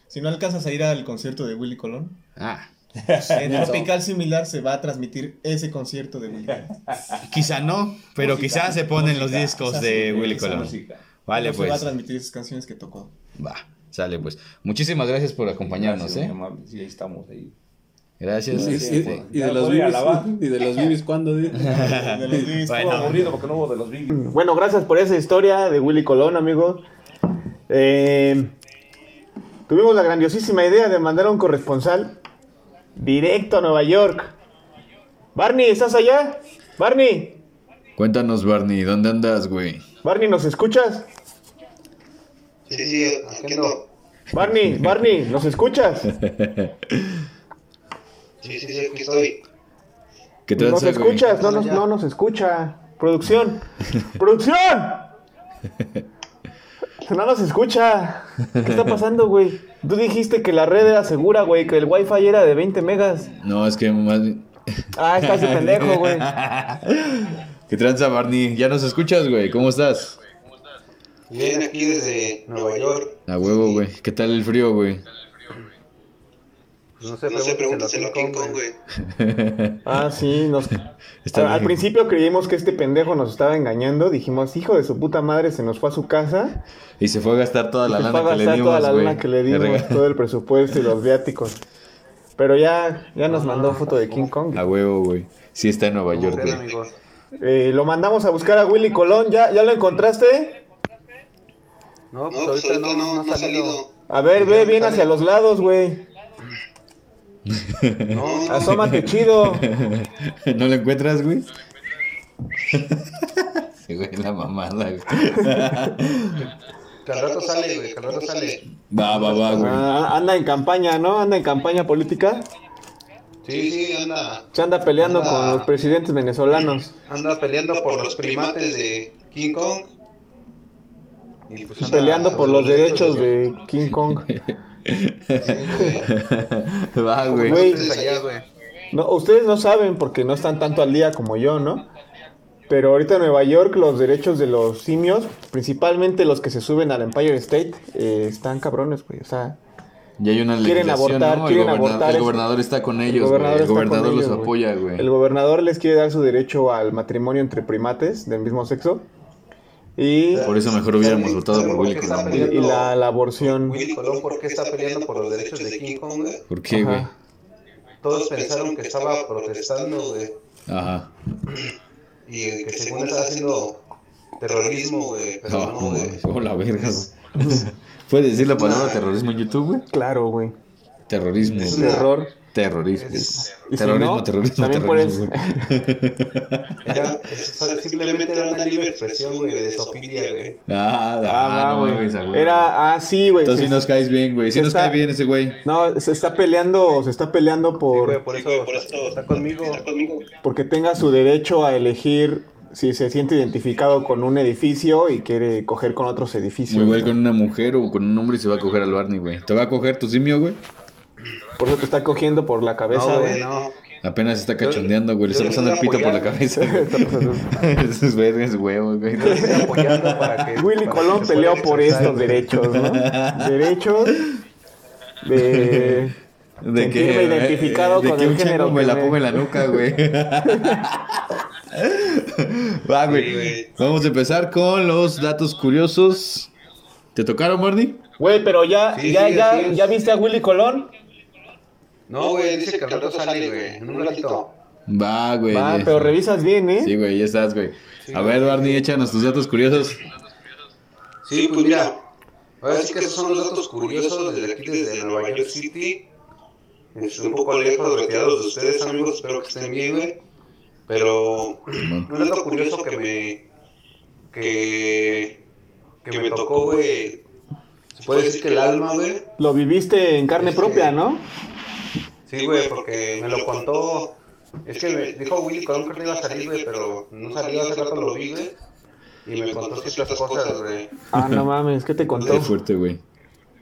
Si no alcanzas a ir al concierto de Willy Colón, Ah, en Tropical Similar se va a transmitir ese concierto de Willy Colón. quizá no, pero quizá se ponen los música, discos de sí, Willy esa Colón. música. Vale, No Se va a pues. transmitir esas canciones que tocó. Va, sale pues. Muchísimas gracias por acompañarnos, Gracias, ¿eh? muy amable. Sí, ahí estamos ahí. Gracias. Y, este, y- y de Ya los voy a bibis, lavar. y de los bibis, ¿cuándo? di? *laughs* De los Bee Gees. Bueno. Aburrido porque no hubo de los Biggie. Bueno, gracias por esa historia de Willy Colón, amigos. Eh, tuvimos la grandiosísima idea de mandar a un corresponsal directo a Nueva York. Barney, ¿estás allá? Barney, Cuéntanos, Barney, ¿dónde andas, güey? Barney, ¿nos escuchas? Sí, sí, aquí ando. Barney, Barney, ¿nos escuchas? *laughs* Sí, sí, sí, aquí estoy. ¿Qué ¿Nos tranza, güey? escuchas? No nos, no nos escucha. Producción. ¡Producción! *laughs* No nos escucha. ¿Qué está pasando, güey? Tú dijiste que la red era segura, güey, que el wifi era de 20 megas. No, es que más bien... Ah, está ese pendejo, güey. *laughs* ¿Qué tranza, Barney? ¿Ya nos escuchas, güey? ¿Cómo estás? Bien, aquí desde Nueva York. A huevo, güey. ¿Qué tal el frío, güey? No sé, No sé, pregúntaselo a King Kong, güey. *laughs* Ah, sí, nos... *laughs* Está al, bien. principio creímos que este pendejo nos estaba engañando. Dijimos, hijo de su puta madre, se nos fue a su casa. Y se fue a gastar toda la *laughs* se lana que le dimos, toda la güey. lana que le De dimos, regalo. todo el presupuesto y los viáticos. Pero ya, ya nos mandó foto de King Kong. A huevo, güey. Sí está en Nueva York, güey. Eh, lo mandamos a buscar a Willy Colón. ¿Ya, ¿Ya lo encontraste? No, No, pues pues ahorita no, no no ha ha salido. salido. A ver, ve bien hacia los lados, güey. No, Asómate chido. *laughs* ¿No lo encuentras, güey? *laughs* Sí, güey, la mamada, güey. Que al rato sale, güey, que al rato sale. Va, va, va, güey. Ah, anda en campaña, ¿no? Anda en campaña política. sí, sí, anda. Se anda peleando con los presidentes venezolanos. Anda peleando por los primates de King Kong. Y pues anda- peleando por los derechos de King Kong. *laughs* *laughs* Va, güey. Güey. Güey. No, ustedes no saben porque no están tanto al día como yo, ¿no? Pero ahorita en Nueva York los derechos de los simios, principalmente los que se suben al Empire State, eh, están cabrones, güey. O sea, Ya hay una Quieren abortar, ¿no? quieren el, goberna- abortar el gobernador está con ellos, el güey. gobernador El está con gobernador los ellos, güey. apoya, güey. el gobernador les quiere dar su derecho al matrimonio entre primates del mismo sexo y, Por eso mejor hubiéramos votado por Willy Colón, y- y la, la aborción. Willy Colón, ¿por qué está peleando por los derechos de King Kong, güey? ¿Por qué, güey? Todos pensaron que estaba protestando, güey. Ajá. Y que según estaba haciendo terrorismo, güey. Pero No, no, güey. oh, la verga, güey. *laughs* ¿Puedes decir la palabra terrorismo en YouTube, güey? Claro, güey. Terrorismo. güey. Terror. Terrorismo. Si Terrorismo, no, terrorismo, también terrorismo, Era, *laughs* es- simplemente era una libre expresión, güey, de sofilia, güey. Ah, Ah, ah, no güey. güey. Era, ah, sí, güey. Entonces sí nos caes bien, güey. Sí nos está- cae bien ese güey. No, se está peleando, se está peleando Sí, por güey, por eso Por está, eso está conmigo. Está conmigo. porque tenga su derecho a elegir si se siente identificado con un edificio y quiere coger con otros edificios. Muy igual ¿no? con una mujer o con un hombre y se va a coger al Barney, güey. ¿Te va a coger tu simio, güey? Por eso te está cogiendo por la cabeza, No, güey. no. Apenas está cachondeando, güey. Le está pasando el pito por la cabeza. *laughs* *laughs* Esos vergas huevos, güey. Que. *laughs* Willy para Colón que peleó por estos derechos, ¿no? Derechos de De sentirme identificado de con que el un género me que la ponga en la nuca, güey. Va. Vamos a empezar con los datos curiosos. ¿Te tocaron, Barney? Güey, pero ya, Sí, ya, sí, ya, ya viste a Willy Colón. No, güey, dice que al rato sale, güey. En un ratito. Va, güey. Va, pero revisas bien, ¿eh? Sí, güey, ya estás, güey. A ver, Barney, échanos tus datos curiosos. Sí, pues mira, ahora sí que esos son los datos curiosos desde aquí, desde Nueva York City. Es un poco lejos, retirados de ustedes, amigos, espero que estén bien, güey. Pero un dato curioso que me, que, que me tocó, güey, se puede decir que el alma, güey. Lo viviste en carne Este- propia, ¿no? Sí, güey, porque me lo contó. Es que me dijo Willy Colón que no iba a salir, güey, pero no salió hace rato, lo vi, güey. Y me contó ciertas cosas, güey. Ah, no mames, ¿qué te Qué contó? fuerte, güey.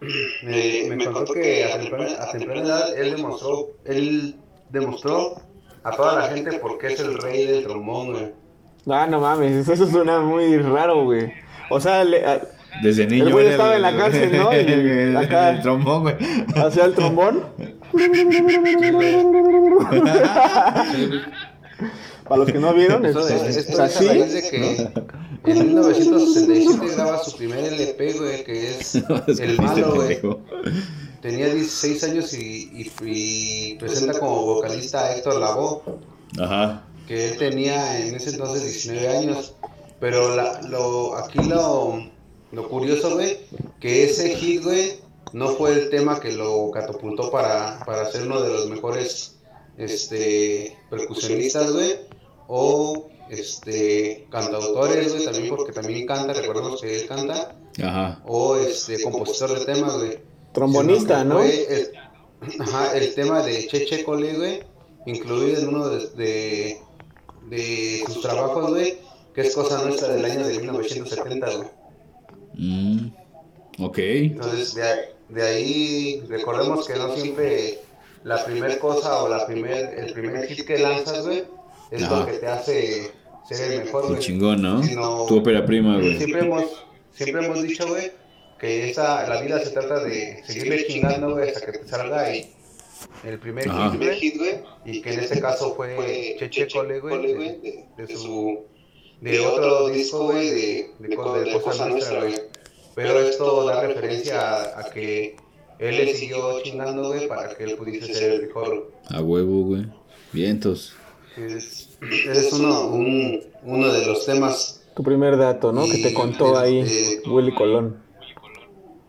*clears throat* Me, me contó que a temprana, a temprana edad él demostró, él demostró a toda la gente por qué es el rey del trombón, güey. Ah, no mames, eso suena muy raro, güey. O sea, le- a- Desde niño. El güey estaba en la cárcel, ¿no? Y el, *laughs* acá- el trombón, güey. hacía el trombón. *laughs* Para los que no vieron, Esto, es, es- es esto es a así. raíz de que en 1967 graba su primer LP, güey, que es *laughs* El Malo, güey. Tenía 16 años y, y- y presenta como vocalista a Héctor Lavoe. Ajá. que él tenía en ese entonces 19 años. Pero la, lo, aquí lo, lo curioso, güey, que ese hit, güey, no fue el tema que lo catapultó para, para ser uno de los mejores este, percusionistas, güey, o este, cantautores, güey, también porque también canta, recordemos que él canta, Ajá. o este, compositor de temas, güey. Trombonista, ¿no? que fue el- ajá, el tema de Cheche Cole, güey, incluido en uno de, de, de sus trabajos, güey, que es cosa nuestra del año de 1970, güey. Mm. Ok. Entonces, de, ahí- de ahí, recordemos que no siempre la primer cosa o la primer, el primer hit que lanzas, güey, es Ajá. lo que te hace ser el mejor, güey. chingón, ¿no? Sino- Tu ópera prima, güey. Siempre hemos, siempre hemos dicho, güey, que esa, la vida se trata de seguirle chingando, güey, hasta que te salga y el primer Ajá. hit, güey, y que en este caso fue Cheche Cole, güey, de, de su, de otro disco, güey, de, de, co- de Cosa Nuestra, güey. Pero esto da referencia a, a que él le siguió chingando, güey, para que él pudiese ser el mejor. A huevo, güey. Vientos. Es, es uno, un, uno de los temas Tu primer dato, ¿no? Que te contó ahí Willy Colón.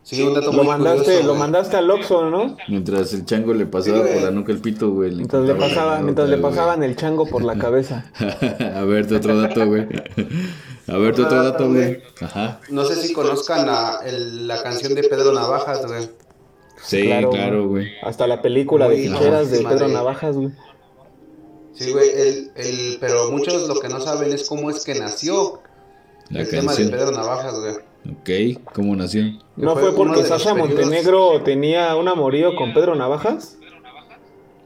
Sí, un dato Lo muy mandaste, curioso, lo güey. mandaste al Oxxo, ¿no? Mientras el chango le pasaba Sí, por la nuca el pito, güey. Mientras le pasaba, mientras le güey. pasaban el chango por la cabeza. *laughs* A ver, tu otro dato, güey. A ver, tu otro dato, güey. Ajá. No sé si conozcan la, el- la canción de Pedro Navajas, güey. Sí, claro, güey. Hasta la película de ficheras de Pedro Navajas, güey. Sí, güey, el, el, pero muchos lo que no saben es cómo es que nació La el tema de canción. Pedro Navajas, güey. Ok, ¿cómo nació? ¿No Fue porque Sasha periodos- Montenegro tenía un amorío con Pedro Navajas?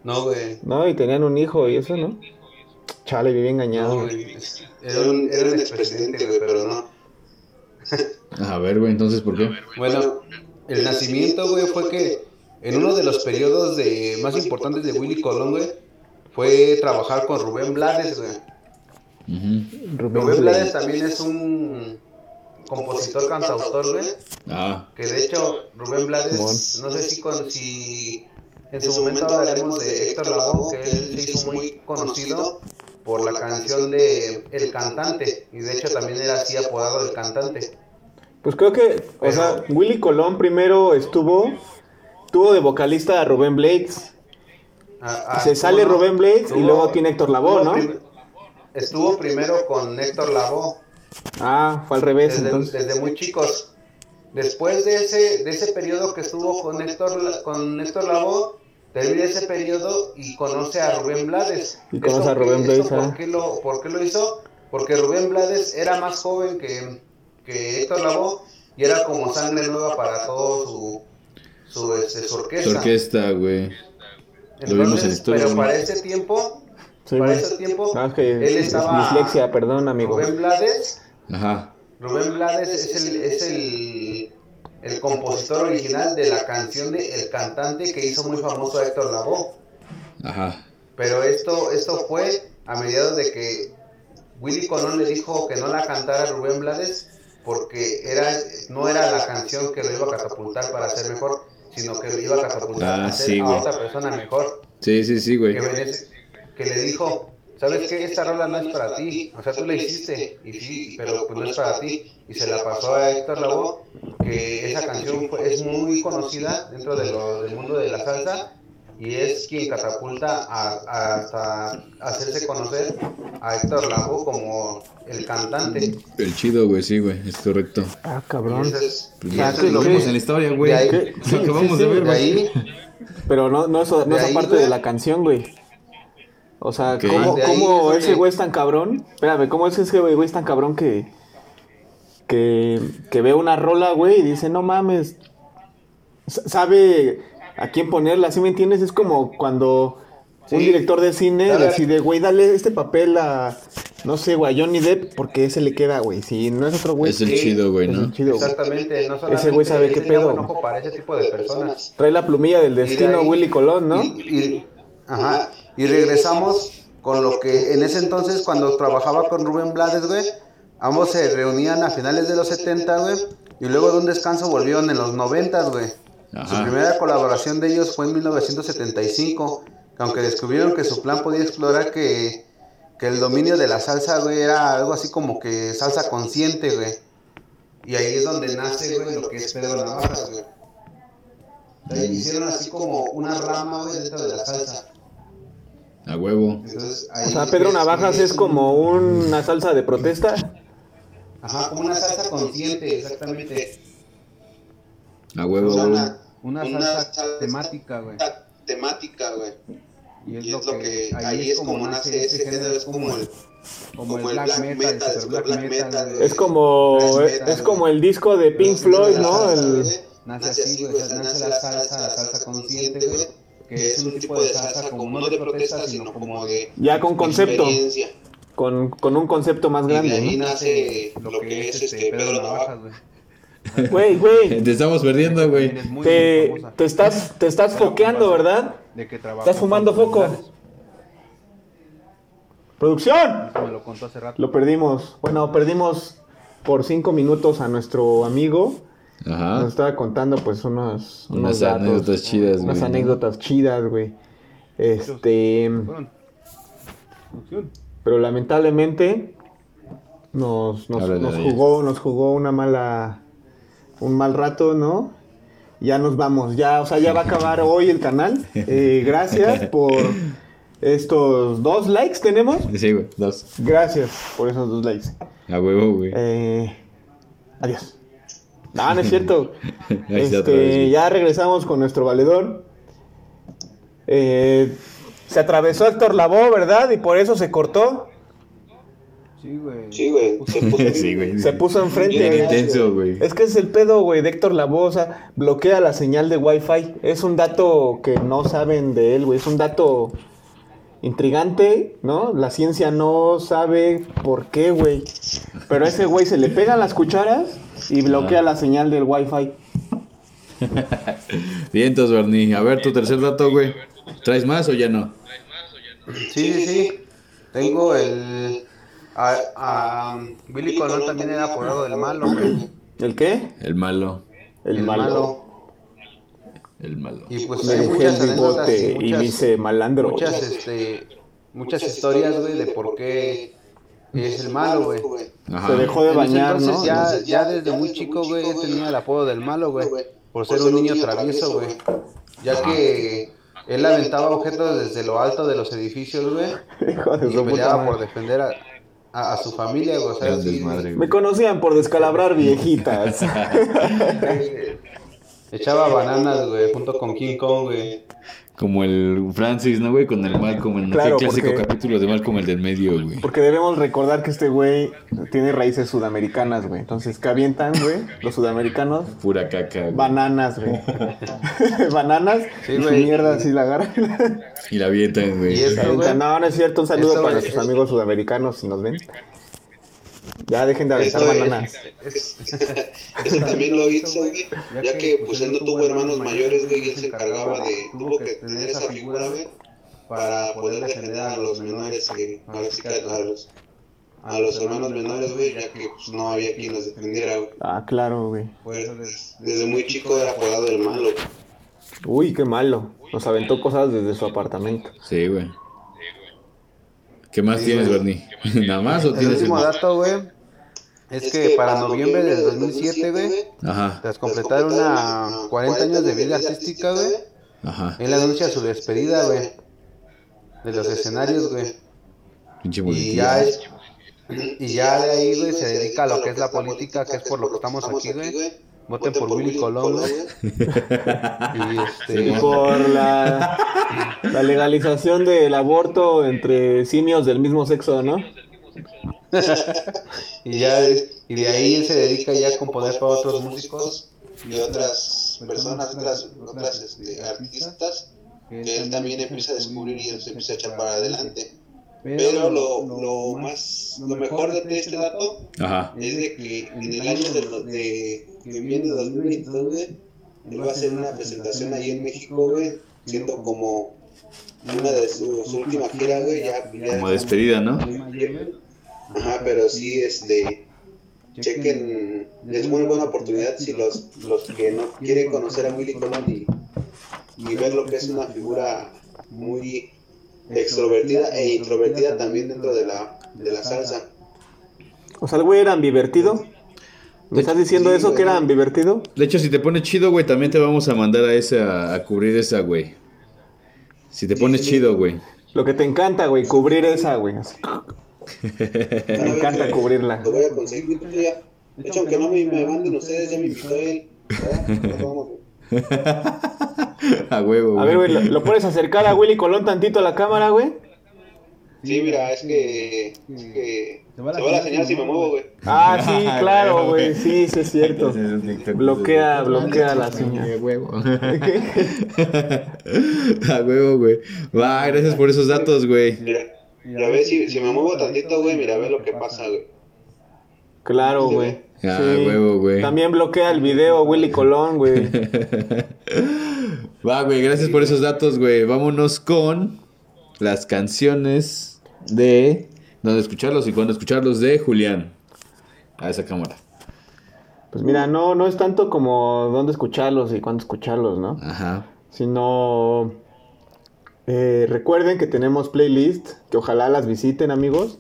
No, güey. ¿No? Y tenían un hijo y eso, ¿no? Chale, viví engañado. No, güey. Era un, era un expresidente, güey, pero no. *laughs* A ver, güey, entonces, ¿por qué? Bueno, el nacimiento, güey, fue que en uno de los periodos de, más importantes de Willy Colón, güey, fue trabajar con Rubén Blades, güey. Rubén Rubén. Blades también es un compositor, cantautor, güey. Ah, Que de hecho, Rubén Blades, no sé si, con, si en su momento hablaremos de Héctor Lavoe, que él se hizo muy conocido por la canción de El Cantante. Y de hecho también era así apodado El Cantante. Pues creo que, o sea, Willy Colón primero estuvo, tuvo de vocalista a Rubén Blades. Se sale Rubén Blades y luego tiene Héctor Lavoe, ¿no? prim- Estuvo primero con Héctor Lavoe. Ah, fue al revés, desde, entonces. desde muy chicos. Después de ese, de ese periodo que estuvo con Héctor, La- con Héctor Lavoe, termina ese periodo y conoce a Rubén Blades. Y conoce ¿Esto a Rubén Blades, esto ah. ¿por, qué lo, ¿Por qué lo hizo? Porque Rubén Blades era más joven que, que Héctor Lavoe y era como sangre nueva para todo su, su, este, su orquesta. tu orquesta, güey. Lo vimos en Entonces, historia, pero ¿no? para ese tiempo, Sí, para ese tiempo, Ah, es que él es estaba... dislexia, perdón, amigo. Rubén Blades Ajá. Rubén Blades es el, es el, el compositor original de la canción de El Cantante que hizo muy famoso a Héctor Lavoe. Ajá. Pero esto, esto fue a mediados de que Willy Colón le dijo que no la cantara Rubén Blades porque era, no era la canción que lo iba a catapultar para ser mejor, sino que lo iba a catapultar Ah, a ser sí, a otra persona mejor. Sí, sí, sí, güey. Que le dijo ¿sabes qué? Esta rola no es para ti. O sea, tú la hiciste, y sí, pero pues no es para ti. Y se la pasó a Héctor Lavoe, que esa canción fue- es muy conocida dentro de lo- del mundo de la salsa y es quien catapulta a, a- hasta hacerse conocer a Héctor Lavoe como el cantante. El chido, güey, sí, güey, es correcto. Ah, cabrón. eso es- y Ah, eso que es lo vimos en la historia, güey. *laughs* Lo acabamos sí, de sí, ver, de güey. ahí, Pero no, no, eso, no De es ahí, parte güey. de la canción, güey. O sea. ¿cómo, es ese güey es tan cabrón? Espérame, ¿cómo es ese güey es tan cabrón que, que, que ve una rola, güey, y dice, no mames, sabe a quién ponerla, ¿sí me entiendes? Es como cuando un director de cine decide, güey, dale este papel a, no sé, güey, a Johnny Depp, porque ese le queda, güey. Si no es otro güey, Es el Sí, chido, güey, es ¿no? el chido, güey. Exactamente, no solamente Ese güey sabe qué pedo. para ese tipo de personas. Trae la plumilla del de destino, ahí- Willy Colón, ¿no? Y, y- ajá, y regresamos con lo que en ese entonces, cuando trabajaba con Rubén Blades, güey, ambos se reunían a finales de los 70, güey, y luego de un descanso volvieron en los 90, güey. Su primera colaboración de ellos fue en 1975, que aunque descubrieron que su plan podía explorar que, que el dominio de la salsa, güey, era algo así como que salsa consciente, güey. Y ahí es donde nace, güey, lo que es Pedro Navajas, güey. Hicieron así como una rama, güey, dentro de la salsa. A huevo. Entonces, ahí O sea, Pedro es- Navajas es como una salsa de protesta. Ajá, como una salsa consciente, exactamente. A huevo, O sea, güey. una, una salsa temática, güey. temática, güey. Y es Y lo que, ahí es como nace ese género, es como el, como el black metal, el super black metal, güey. Es como es como el disco de Pink Floyd, ¿no? El, Nace así, güey, nace la salsa, la salsa consciente, güey, que es un tipo de salsa como no de protesta, sino como de ya con concepto, experiencia. con, con un concepto más Y de ahí grande, nace lo que es este Pedro Navajas. güey. Güey, güey, *laughs* Te estamos perdiendo, güey. Te, te estás te estás foqueando, ¿verdad? De que trabajó Estás fumando foco. Producción. Eso me lo contó hace rato. Lo perdimos. Bueno, perdimos por cinco minutos a nuestro amigo. Nos estaba contando pues unos, unos Unas datos, anécdotas chidas, unas güey. anécdotas chidas, güey. Este, pero lamentablemente nos, nos, ellas. jugó, nos jugó una mala, un mal rato, ¿no? Ya nos vamos, ya, o sea, ya va a acabar hoy el canal. *laughs* Eh, gracias por estos dos likes tenemos. Sí, güey. Dos. Gracias por esos dos likes. A huevo, güey. Eh, adiós. No, no es cierto. *laughs* Este, ya regresamos con nuestro valedor. Eh, se atravesó Héctor Lavoe, ¿verdad? Y por eso se cortó. Sí, güey. Sí, güey. Se puso *laughs* Sí, güey. Se puso enfrente. Bien intenso, güey. Es que es el pedo, güey, de Héctor Lavoe. O sea, bloquea la señal de Wi-Fi. Es un dato que no saben de él, güey. Es un dato intrigante, ¿no? La ciencia no sabe por qué, güey. Pero a ese güey se le pegan las cucharas y bloquea la señal del Wi-Fi. *laughs* Vientos, Bernie. A ver, tu tercer dato, güey. ¿Traes más o ya no? Sí, sí, sí. Tengo el. A, a Billy Colón también era apodado del malo, güey. ¿El qué? El malo. El, El malo. malo. El malo. Y pues Me hay dejé muchas el bigote y y me muchas, hice malandro. muchas, este, muchas historias, güey, de por qué es el malo, güey. Se dejó de En bañar, entonces ¿no? ya, ya desde muy chico, güey, él tenía el apodo del malo, güey. Por ser un niño travieso, güey. Ya que él aventaba objetos desde lo alto de los edificios, güey. Hijo de Y peleaba por defender a, a, a su familia, güey. O sea, sí, Me conocían por descalabrar viejitas. *laughs* Echaba bananas, güey, junto con King Kong, güey. Como el Francis, ¿no, güey? Con el Malcolm. En Claro, el clásico porque- capítulo de Malcolm, el del medio, güey. Porque debemos recordar que este güey tiene raíces sudamericanas, güey. Entonces, ¿qué avientan, güey? Los sudamericanos. Pura caca, güey. Bananas, güey. *laughs* Bananas. Sí, y su güey. mierda así la agarran. Y la avientan, güey. Y esto, güey. No, no es cierto. Un saludo Esto, para nuestros es- amigos sudamericanos si nos ven. Ya dejen de es- bananas. Eso también lo hizo, güey, ya que pues él no tuvo hermanos mayores, güey, y él se encargaba de, tuvo que tener esa figura, güey, para poder defender a los menores, güey, ahora sí que a los, a los hermanos menores, güey, ya que pues, no había quien los defendiera, güey. Ah, claro, güey. Des- Desde muy chico era apodado el malo, güey. Uy, qué malo. Nos aventó cosas desde su apartamento. Sí, güey. ¿Qué más Sí, tienes. Bernie? *laughs* ¿Nada más o El tienes el último dato, güey, es que para noviembre del 2007, güey, tras completar una 40 años de vida artística, güey, ajá. él anuncia su despedida, güey, de los escenarios, güey. Pinche Y ya es, y ya de ahí, güey, se dedica a lo que es la política, que es por lo que estamos aquí, güey. Voten por Willy Colón, güey. *laughs* Y Y este, por la, la legalización del aborto entre simios del mismo sexo, ¿no? *laughs* y ya, y de ahí él se dedica ya a componer para otros músicos. y otras personas, otras, otras este, artistas que él también empieza a descubrir y se empieza a echar para adelante. Pero lo, lo más, lo mejor de este dato Ajá. es de que en el año de, de que viene 2022, güey, él va a hacer una presentación ahí en México, güey, siendo como una de sus su últimas giras, güey, ya, ya Como despedida, ¿no? Ajá, pero sí, este, chequen, es muy buena oportunidad si los, los que no quieren conocer a Willy Colón y, y ver lo que es una figura muy extrovertida e introvertida también dentro de la, de la salsa. O sea, el güey era divertido. ¿Me estás diciendo Sí, eso güey. que era divertido? De hecho, si te pones chido, güey, también te vamos a mandar a esa, a cubrir esa, güey. Si te pones chido, güey. Lo que te encanta, güey, cubrir esa, güey. *laughs* así. Me encanta cubrirla. Lo voy a conseguir. De hecho, aunque no me, me manden ustedes, ya me invitó él. *laughs* Ya, vamos, güey. *laughs* a huevo, A ver, güey, ¿lo, lo puedes acercar a Willy Colón tantito a la cámara, güey? Sí, mira, es que, es que se va la señal si me muevo, güey. Ah, *laughs* sí, claro, güey. Sí, sí es cierto. Es. Bloquea, bloquea la A señal. huevo. *laughs* a huevo, güey. Va, gracias por esos datos, güey. Mira, ya ves, si, si me muevo tantito, güey, mira, ve lo que pasa, güey. Claro, güey. Ah, Sí. huevo, güey. También bloquea el video Willy Colón, güey. *laughs* Va, güey, gracias por esos datos, güey. Vámonos con las canciones de dónde escucharlos y cuándo escucharlos de Julián. A esa cámara. Pues mira, no, no es tanto como dónde escucharlos y cuándo escucharlos, ¿no? Ajá. Sino eh, recuerden que tenemos playlist, que ojalá las visiten, amigos.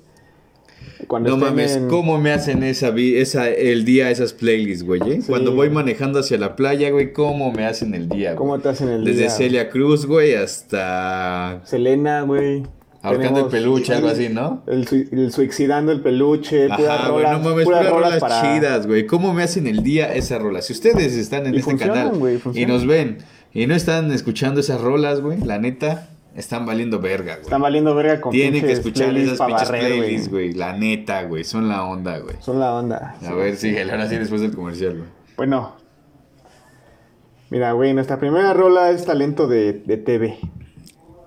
Cuando No mames, en- ¿cómo me hacen esa, esa el día esas playlists, güey? eh? Sí. Cuando voy manejando hacia la playa, güey, ¿cómo me hacen el día, güey? ¿Cómo te hacen el Desde día? Celia Cruz, güey, hasta Selena, güey. ahorcando el peluche, algo así, ¿no? El, sui- el suicidando el peluche, puras Ajá, güey, rolas, no mames, puras puras rolas rolas para... chidas, güey. ¿Cómo me hacen el día esas rolas? Si ustedes están en Y este canal güey, y nos ven y no están escuchando esas rolas, güey, la neta, están valiendo verga, güey. Están valiendo verga con Tienen que escuchar esas pinches playlists, güey. La neta, güey. Son la onda, güey. Son la onda. A ver, síguele, ahora sí después del comercial, güey. Bueno. Mira, güey, nuestra primera rola es talento de, de TV.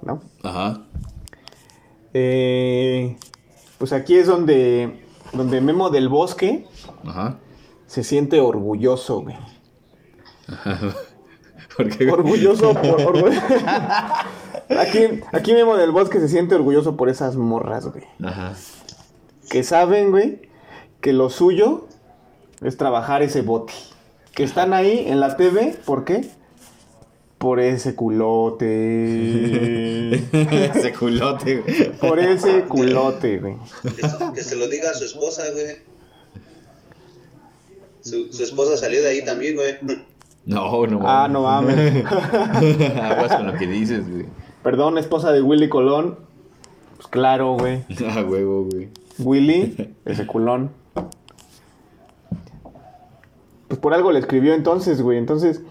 ¿No? Ajá. Eh, pues aquí es donde, donde Memo del Bosque Ajá. se siente orgulloso, güey. *laughs* ¿Por qué, güey? Orgulloso por... orgu- *laughs* aquí, aquí Memo del Bosque se siente orgulloso por esas morras, güey. Ajá. Que saben, güey, que lo suyo es trabajar ese boti. Que están ahí en la TV, ¿por qué? Por ese culote. Ese culote, güey. Por ese culote, güey. Que, que se lo diga a su esposa, güey. Su, su esposa salió de ahí también, güey. No, no Ah, no mames. *laughs* Aguas con lo que dices, güey. Perdón, esposa de Willy Colón. Pues claro, güey. *laughs* Ah, huevo, güey. Willy, *laughs* ese culón. Pues por algo le escribió entonces, güey. Entonces,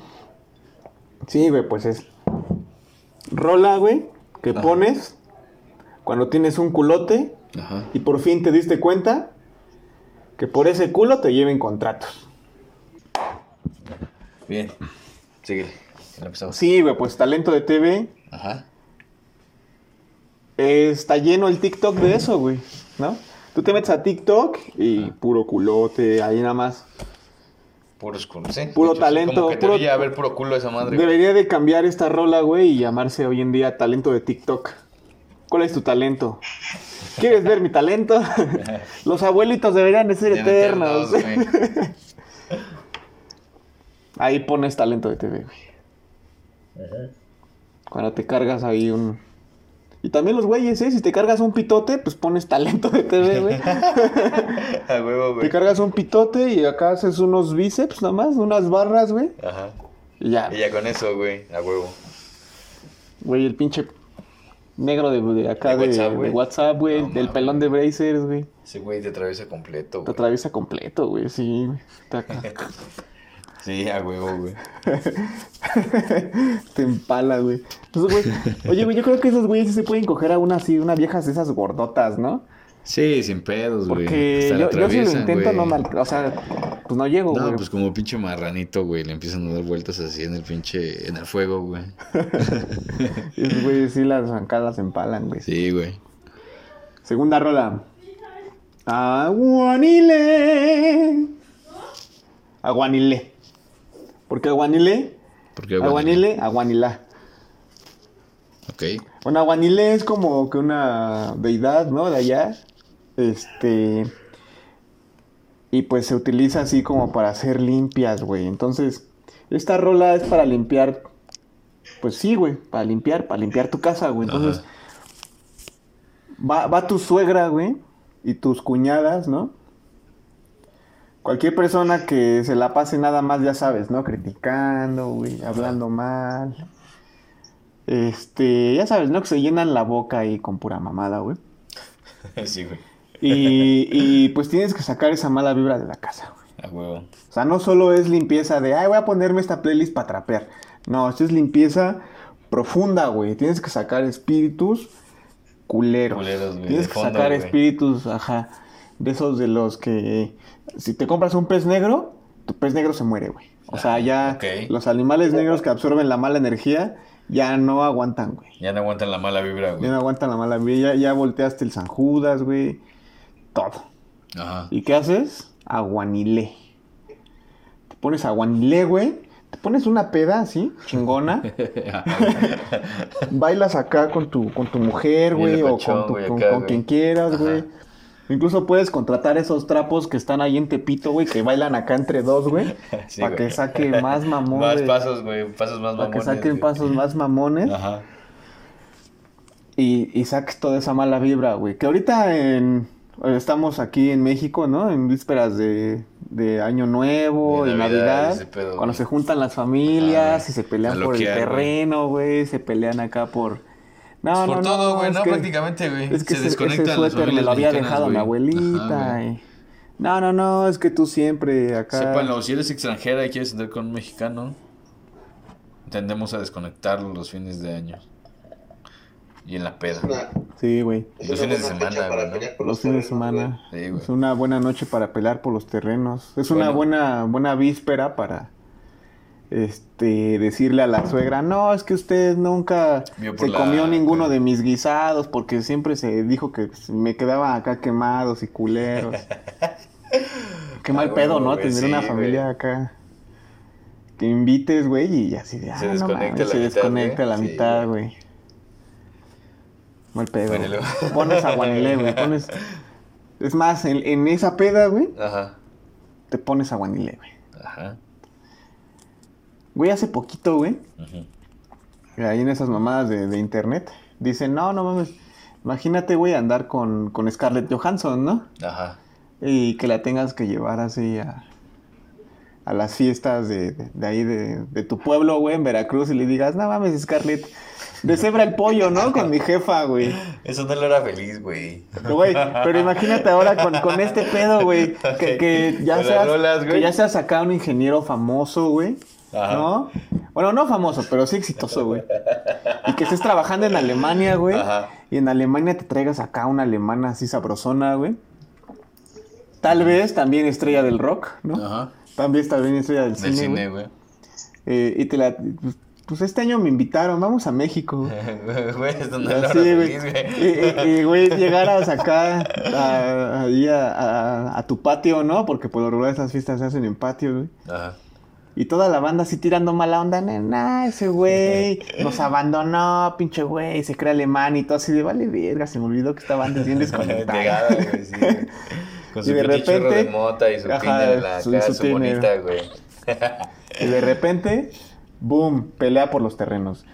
sí, güey, pues es. Rola, güey, que Ajá. pones cuando tienes un culote Ajá. y por fin te diste cuenta que por ese culo te lleven contratos. Bien. Empezamos. Sí, güey, pues talento de TV. Ajá. Eh, está lleno el TikTok de eso, güey, ¿no? Tú te metes a TikTok y puro culote, ahí nada más. Puros culos. Puro hecho, talento, Como que puro- debería haber puro culo esa madre. güey. Debería de cambiar esta rola, güey, y llamarse hoy en día talento de TikTok. ¿Cuál es tu talento? ¿Quieres ver mi talento? *laughs* Los abuelitos deberían de ser eternos. eternos, güey. *laughs* Ahí pones talento de TV, güey. Cuando te cargas ahí un... Y también los güeyes, ¿eh? Si te cargas un pitote, pues pones talento de TV, güey. *laughs* A huevo, te güey. cargas un pitote y acá haces unos bíceps nada más, unas barras, güey. Ajá. Y ya, Y ya con eso, güey, a huevo. güey, el pinche negro de, de acá De de, WhatsApp, güey. No del pelón de Brazers, güey. Ese güey te atraviesa completo, Te güey. atraviesa completo, güey, sí, güey. *laughs* Sí, a huevo, güey. *laughs* Te empala, güey. Entonces, güey, oye, güey, yo creo que esos güeyes sí se pueden coger a una así, una viejas de esas gordotas, ¿no? Sí, sin pedos, güey. Porque yo, yo si lo intento, güey. no mal, o sea, pues no llego, No, güey. pues como pinche marranito, güey. Le empiezan a dar vueltas así en el pinche... En el fuego, güey. Y *laughs* esos güeyes sí las zancadas empalan, güey. Sí, güey. Segunda rola. Aguanile. Aguanile. ¿Por qué aguanile? Porque Aguanile, aguanilá. Ok. Bueno, aguanile es como que una deidad, ¿no? De allá. Este. Y pues se utiliza así como para hacer limpias, güey. Entonces, esta rola es para limpiar. Pues sí, güey, para limpiar, para limpiar tu casa, güey. Entonces, va, va tu suegra, güey, y tus cuñadas, ¿no? Cualquier persona que se la pase nada más, ya sabes, ¿no? Criticando, güey, hablando mal. Este, ya sabes, ¿no? Que se llenan la boca ahí con pura mamada, güey. *laughs* sí, güey. Y, y pues tienes que sacar esa mala vibra de la casa, güey. A huevo. O sea, no solo es limpieza de, ay, voy a ponerme esta playlist para trapear. No, esto es limpieza profunda, güey. Tienes que sacar espíritus culeros. Culeros, güey, Tienes que fondo, sacar güey. espíritus, ajá, de esos de los que si te compras un pez negro, tu pez negro se muere, güey. O sea, ya Ah, los animales negros que absorben la mala energía ya no aguantan, güey. Ya no aguantan la mala vibra, Ya güey. no aguantan la mala vida. Ya, ya volteaste el San Judas, güey. Todo. Ajá. ¿Y qué haces? Aguanilé. Te pones aguanilé, güey. Te pones una peda así, chingona. *laughs* Bailas acá con tu, con tu mujer, güey, o con, tu- con- acá, con quien quieras, güey. Incluso puedes contratar esos trapos que están ahí en Tepito, güey, que bailan acá entre dos, güey. *laughs* Sí, para que saque más mamón. *laughs* Más pasos, güey. Pasos más Para que mamones. saquen güey. pasos más mamones. Ajá. Y, y saques toda esa mala vibra, güey. Que ahorita en, estamos aquí en México, ¿no? En vísperas de, de Año Nuevo De y Navidad y Navidad. pedo, cuando güey. se juntan las familias Ah, y se pelean por el güey. terreno, güey. Se pelean acá por... No, Por no, todo, güey, no, que- prácticamente, güey. Es que Se ese, desconectan ese suéter me lo había dejado mi güey. abuelita. Ajá, güey. y- No, no, no, es que tú siempre acá... Sépanlo, si eres extranjera y quieres andar con un mexicano, tendemos a desconectarlo los fines de año. Y en la peda. Una, Sí, güey. Los fines de semana, güey, ¿no? por Los fines de semana. Sí, güey. Es una buena noche para pelear por los terrenos. Es una buena, buena víspera para este decirle a la suegra, no, es que usted nunca se la- comió ninguno de mis guisados porque siempre se dijo que me quedaban acá quemados y culeros. *laughs* Qué mal Ah, pedo, ¿no? Tener sí, una güey. familia acá. Que invites, güey, y así de, ah, Se no desconecta mames, la se mitad, desconecta güey. la Sí, mitad, güey. Mal pedo. Bueno, luego- *laughs* Pones aguanilé, güey. Pones... Es más, en, en esa peda, güey, Ajá. te pones aguanilé, güey. Ajá. Güey, hace poquito, güey, ahí en esas mamadas de, de internet, dicen, no, no mames, imagínate, güey, andar con, con Scarlett Johansson, ¿no? Ajá. Y que la tengas que llevar así a, a las fiestas de, de- de ahí, de, de tu pueblo, güey, en Veracruz, y le digas, no mames, Scarlett, deshebra el pollo, ¿no? Con mi jefa, güey. Eso no lo era feliz, güey. Pero, güey, pero imagínate ahora con, con este pedo, güey. Que, que ya seas, rolas, güey. que ya seas acá un ingeniero famoso, güey. Ajá. ¿No? Bueno, no famoso, pero sí exitoso, güey. Y que estés trabajando en Alemania, güey. Ajá. Y en Alemania te traigas acá una alemana así sabrosona, güey. Tal vez también estrella del rock, ¿no? Ajá. También también estrella del, Del cine, cine, güey. Eh, y te la... Pues, pues este año me invitaron, vamos a México. *laughs* Güey, no era Así, güey. Y, güey, *laughs* llegaras acá a, ahí a, a- a tu patio, ¿no? Porque por lo regular esas fiestas se hacen en patio, güey. Ajá. Y toda la banda así tirando mala onda, nah, ese güey *laughs* nos abandonó, pinche güey, se cree alemán y todo así de, vale, verga, se me olvidó que *laughs* bien desconectada. Pegada, güey, sí, güey. *laughs* Con Y su de churro de repente- mota y su Ajá, en la su- cara, su su, tiner. bonita, güey. Y de repente, boom, pelea por los terrenos.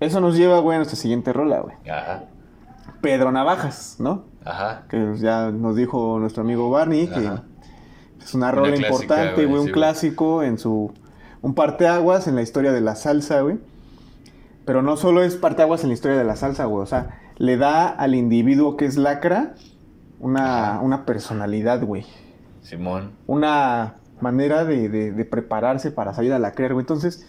Eso nos lleva, güey, a nuestra siguiente rola, güey. Ajá. Pedro Navajas, ¿no? Ajá. Que ya nos dijo nuestro amigo Barney que. Es una Una rola clásica, importante, güey, un sí, clásico en su un parteaguas en la historia de la salsa, güey. Pero no solo es parteaguas en la historia de la salsa, güey, o sea, le da al individuo que es lacra una, una personalidad, güey. Simón. Una manera de, de- de prepararse para salir a lacrear, güey. Entonces,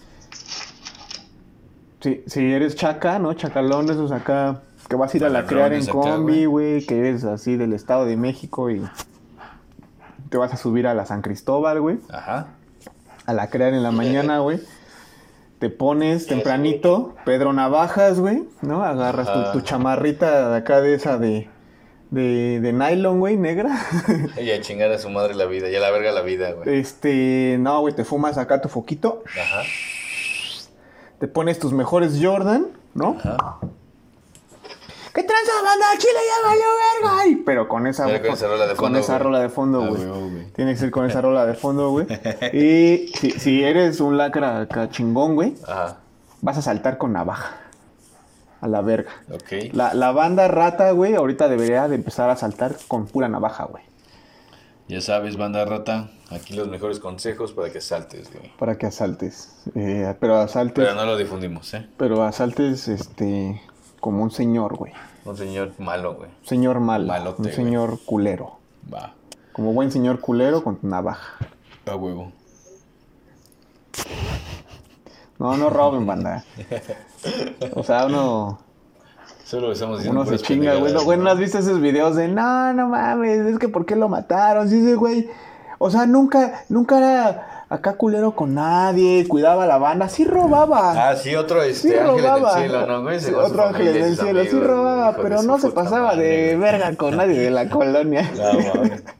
si, si eres chaca, ¿no? Chacalón, esos acá, que vas a ir a lacrear en combi, güey, que eres así del Estado de México y te vas a subir a la San Cristóbal, güey, Ajá. a lacrear en la mañana, güey. Te pones tempranito, Pedro Navajas, güey, ¿no? Agarras tu chamarrita de acá de esa de, de, de nylon, güey, negra. *laughs* Y a chingar a su madre la vida, y a la verga la vida, güey. Este, no, güey, te fumas acá tu foquito, Ajá. te pones tus mejores Jordan, ¿no? Ajá. ¿Qué tranza banda? Chile ya valió verga. Ay, pero con esa, Pero con esa rola de con fondo, esa güey. rola de fondo, Ah, güey. Tiene que ser con esa rola de fondo, güey. *laughs* Y si, si eres un lacra chingón, güey, vas a saltar con navaja. A la verga. Ok. La, la banda rata, güey, ahorita debería de empezar a saltar con pura navaja, güey. Ya sabes, banda rata, aquí los mejores consejos para que saltes, güey. Para que asaltes. Eh, pero asaltes. Pero no lo difundimos, ¿eh? Pero asaltes, este, como un señor, güey. Un señor malo, güey. Un señor malo. Malote, un güey. señor culero. Va. Como buen señor culero con tu navaja. A huevo. No, no roben, banda. O sea, uno, Solo estamos diciendo uno se chinga, güey. No, güey, ¿no has visto esos videos de no, no mames, es que ¿por qué lo mataron? Sí, sí, güey. O sea, nunca, nunca era acá culero con nadie, cuidaba a la banda, sí robaba. Ah, sí, otro Sí este ángel robaba. del cielo, ¿no, güey? Sí, otro ángel del cielo, sí robaba, pero no se pasaba madre, de verga con nadie de la colonia. *laughs* No.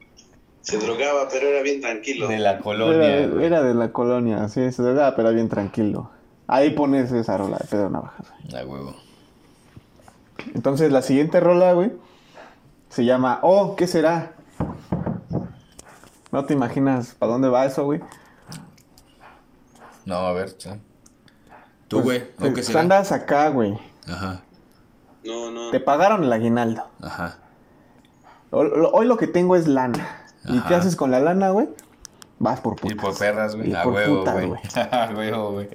Se drogaba, pero era bien tranquilo. De la colonia. Era, era de la colonia, sí, se drogaba, pero bien tranquilo. Ahí pones esa rola de Pedro Navajas. güey. A huevo. Entonces la siguiente rola, güey, se llama Oh, ¿qué será? No te imaginas para dónde va eso, güey. No, a ver, sí. Tú, güey. ¿o qué Pues, será? andas acá, güey. Ajá. No, no. Te pagaron el aguinaldo. Ajá. Hoy lo que tengo es lana. ¿Y Ajá. qué haces con la lana, güey? Vas por putas. Ir por perras, güey. A por huevo, putas, güey. güey. *laughs* A huevo, güey.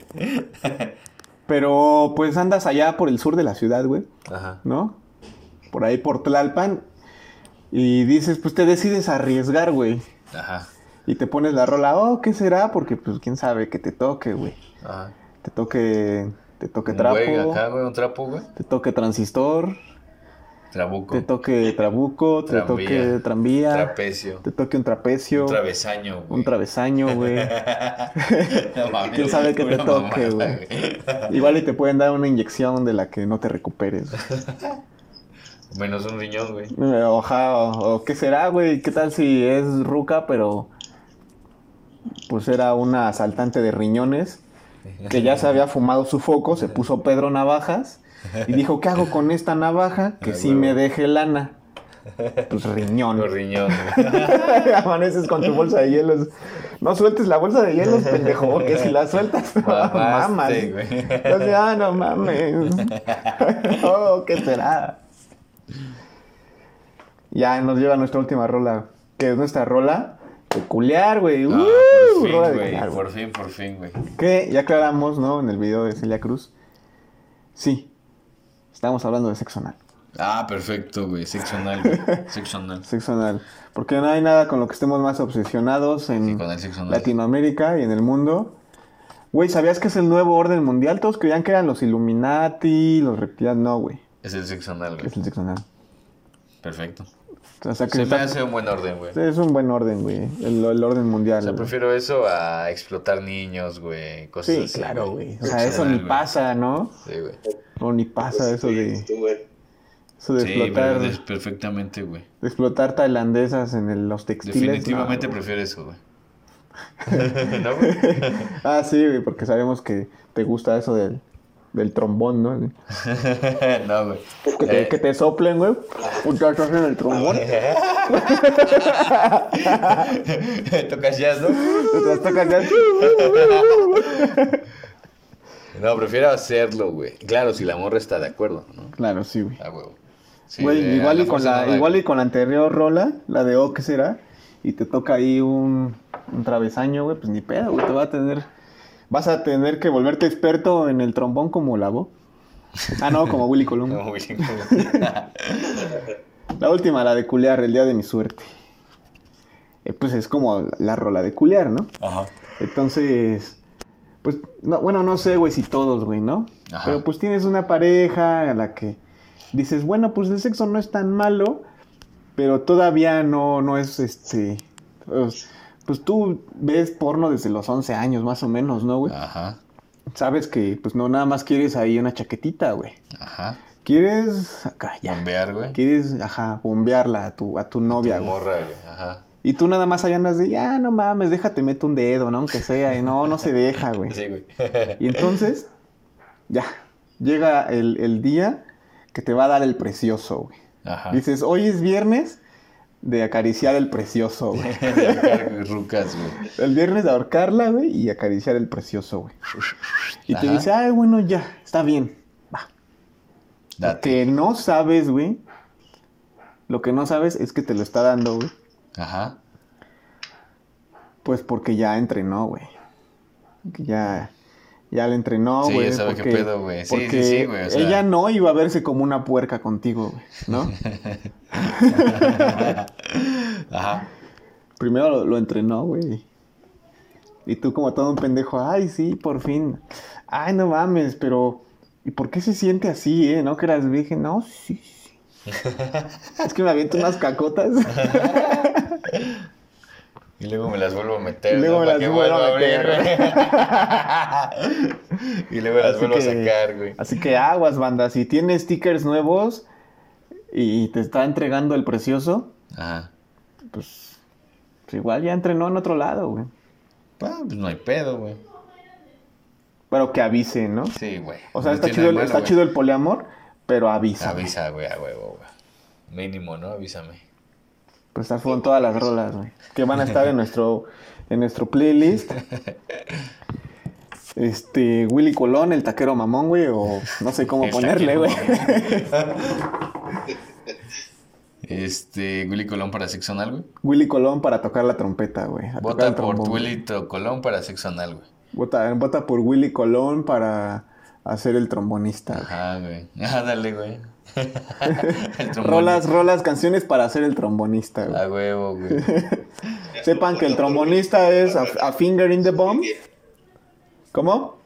Pero pues andas allá por el sur de la ciudad, güey, Ajá. ¿no? Por ahí por Tlalpan. Y dices, pues te decides arriesgar, güey. Ajá. Y te pones la rola, oh, ¿qué será? Porque pues quién sabe que te toque, güey. Ajá. Te toque, te toque Un trapo, güey acá, güey, un trapo, güey. te toque transistor, Trabuco. te toque trabuco, te Tranvía. toque tranvía, Trapecio. te toque un trapecio, Un travesaño, güey. un travesaño, güey. *laughs* No ¿Quién sabe que te toque, güey? Igual y te pueden dar una inyección de la que no te recuperes. Menos un riñón, güey. Eh, Oja, o, o qué será, güey, qué tal si es ruca, pero pues era una asaltante de riñones que ya se había fumado su foco, se puso Pedro Navajas y dijo, ¿qué hago con esta navaja? Que Ah, sí huevo. me deje lana. Pues riñón. Riñón, güey. Amaneces con tu bolsa de hielos. No sueltes la bolsa de hielos, pendejo, que si la sueltas, *laughs* Mamaste, mamas. decía, ah, no mames. *laughs* oh, ¿qué será? Ya nos lleva nuestra última rola, que es nuestra rola peculiar, güey. Ah, Uh, por rola fin, de güey. culiar, güey. Por fin, por fin, güey. Que ya aclaramos, ¿no? En el video de Celia Cruz. Sí, estamos hablando de sexo anal. Ah, perfecto, güey. Sexo anal, güey. *laughs* Sexo anal. Sexo anal. Porque no hay nada con lo que estemos más obsesionados en Sí. Latinoamérica y en el mundo. Güey, ¿sabías que es el nuevo orden mundial? Todos creían que eran los Illuminati, los reptilianos. No, güey. Es el sexo anal, güey. Es el sexo anal. Perfecto. O sea, que Se me está- hace un buen orden, güey. es un buen orden, güey. El, el orden mundial. O sea, güey. prefiero eso a explotar niños, güey. Cosas Sí, así, claro, güey. O sea, eso ni güey. pasa, ¿no? Sí, güey. O ni pasa eso de, Tú, güey. eso de Sí, explotar, perfectamente, güey. de explotar tailandesas en el- los textiles. Definitivamente no. prefiero eso, güey. *laughs* *laughs* ¿No, güey? Ah, sí, güey, porque sabemos que te gusta eso del, del trombón, ¿no? *laughs* no, güey. Que te, Eh, que te soplen, güey. Muchachos en el trombón. *laughs* Tocas jazz, ¿no? Tocas. No, prefiero hacerlo, güey. Claro, si la morra está de acuerdo, ¿no? Claro, sí, güey. A huevo. Sí, Güey, de- a igual, y con la, igual güey. y con la anterior rola, la de O, ¿qué será? Y te toca ahí un, un travesaño, güey, pues ni pedo, güey, te va a tener... Vas a tener que volverte experto en el trombón como la voz. Ah, no, como Willy Colón. *laughs* No, güey. La última, la de culear, el día de mi suerte. Eh, pues es como la rola de culear, ¿no? Ajá. Entonces, pues, no, bueno, no sé, güey, si todos, güey, ¿no? Ajá. Pero pues tienes una pareja a la que dices, bueno, pues el sexo no es tan malo, pero todavía no, no es, este, pues, pues tú ves porno desde los 11 años, más o menos, ¿no, güey? Ajá. Sabes que, pues, no nada más quieres ahí una chaquetita, güey. Ajá. Quieres, acá, ya. Bombear, güey. Quieres, ajá, bombearla a tu, a tu novia, Tu güey. morra, güey. Ajá. Y tú nada más ahí andas de, ya, no mames, déjate, meto un dedo, ¿no? Aunque sea, y no, no se deja, güey. Sí, güey. Y entonces, ya, llega el, el día que te va a dar el precioso, güey. Ajá. Dices, hoy es viernes de acariciar el precioso, *laughs* güey. Rucas, güey. El viernes de ahorcarla, güey, y acariciar el precioso, güey. Y te dice, ay, bueno, ya, está bien, va. Lo que no sabes, güey, lo que no sabes es que te lo está dando, güey, Ajá. pues porque ya entrenó, güey. Que ya, ya le entrenó, Sí, güey. ya sabe qué porque- pedo, güey. Sí, sí, porque sí, güey, o sea. ella no iba a verse como una puerca contigo, güey, ¿no? *laughs* Ajá. Primero lo, lo entrenó, güey. Y tú como todo un pendejo, ay, sí, por fin. Ay, no mames, pero... ¿Y por qué se siente así, eh? ¿No que eras virgen? No, sí, sí. *laughs* es que me aviento unas cacotas. *laughs* Y luego me las vuelvo a meter. Y luego ¿no? me las vuelvo a abrir, güey. *laughs* y luego las Así vuelvo a sacar, güey. Así que aguas, banda. Si tienes stickers nuevos y te está entregando el precioso, Ajá. pues, pues igual ya entrenó en otro lado, güey. Ah, pues no hay pedo, güey. Pero que avise, ¿no? Sí, güey. O sea, No está, tiene chido, está chido el poliamor, pero avisa. Avisa, güey, a huevo, güey. Mínimo, ¿no? Avísame. Pues estas fueron todas las rolas, güey. Que van a estar en nuestro, en nuestro playlist. *laughs* Este, Willy Colón, el taquero mamón, güey, o no sé cómo El ponerle, güey. *laughs* Este, Willy Colón para sexo anal, güey. Willy Colón para tocar la trompeta, güey. Vota por trombón. Willy Colón para sexo anal, güey. Vota, vota por Willy Colón para hacer el trombonista. Ajá, güey. *laughs* Ah, dale, güey. *laughs* El. Rolas, rolas, canciones para hacer el trombonista, güey. A huevo, güey. *laughs* Sepan que el trombonista es a, a finger in the bomb. ¿Cómo?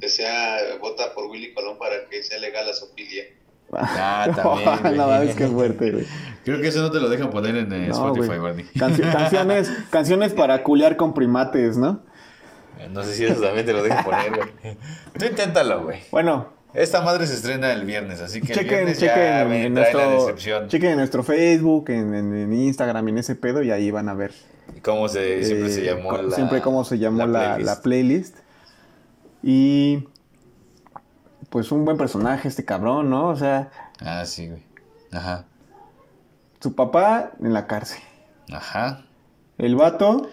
Que sea, vota por Willy Colón para que sea legal la sofilia. Ah, también, güey. no mames, qué fuerte, güey. Creo que eso no te lo dejan poner en eh, No, Spotify, güey. Barney. Cancio- canciones, canciones para culiar con primates, ¿no? No sé si eso también te lo dejan poner, güey. *laughs* Tú inténtalo, güey. Bueno, Esta madre se estrena el viernes, así que el chequen, viernes chequen ya me en, trae la nuestro, decepción. chequen en nuestro Facebook, en, en- en Instagram, en ese pedo, y ahí van a ver. ¿Cómo se, siempre se eh, llamó la siempre cómo se llamó la, playlist? la playlist. Y pues un buen personaje este cabrón, ¿no? O sea, Ah, sí, güey. Ajá. su papá en la cárcel. Ajá. El vato,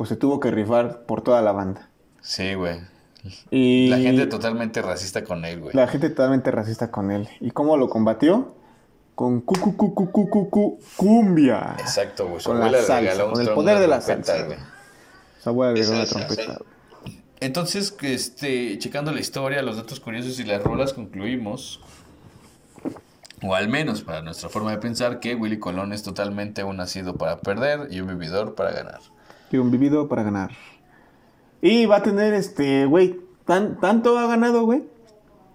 pues se tuvo que rifar por toda la banda. Sí, güey. Y La gente totalmente racista con él, güey. la gente totalmente racista con él. ¿Y cómo lo combatió? Con cu, cu, cu, cu, cu, cu, cu- cumbia. Exacto, güey. Con la salsa, con el poder de la trompeta, salsa. güey. Su abuela le una trompeta. Entonces, este, checando la historia, los datos curiosos y las rolas, concluimos, o al menos para nuestra forma de pensar, que Willy Colón es totalmente un nacido para perder y un vividor para ganar. Y un vivido para ganar. Y va a tener este, güey, tan, tanto ha ganado, güey,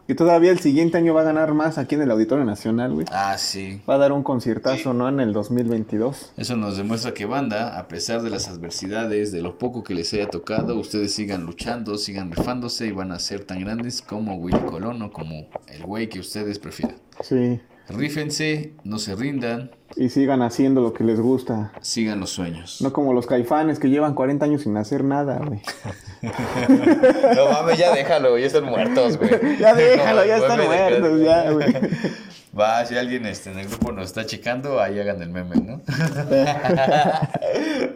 que todavía el siguiente año va a ganar más aquí en el Auditorio Nacional, güey. Ah, sí. Va a dar un conciertazo, ¿no? En el 2022. Eso nos demuestra que banda, a pesar de las adversidades, de lo poco que les haya tocado, ustedes sigan luchando, sigan rifándose y van a ser tan grandes como Willy Colón o como el güey que ustedes prefieran. Sí. Rífense, no se rindan, Y sigan haciendo lo que les gusta. sigan los sueños. No como los caifanes que llevan 40 años sin hacer nada, güey. *laughs* No mames, ya déjalo, ya están muertos, güey. *laughs* Ya déjalo, ya están de- muertos, ya, güey. *laughs* Va, si alguien este, en el grupo nos está checando, ahí hagan el meme, ¿no?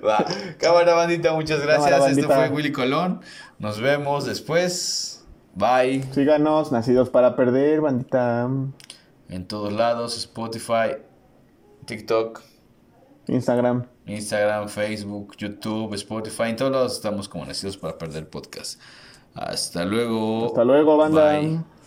Va. Cámara bandita, muchas gracias. Cámara, Esto fue Willy Colón. Nos vemos después. Bye. Síganos, Nacidos para Perder, bandita. En todos lados, Spotify, TikTok, Instagram. Instagram, Facebook, YouTube, Spotify. En todos lados estamos como Nacidos para Perder Podcast. Hasta luego. Hasta luego, banda. Bye.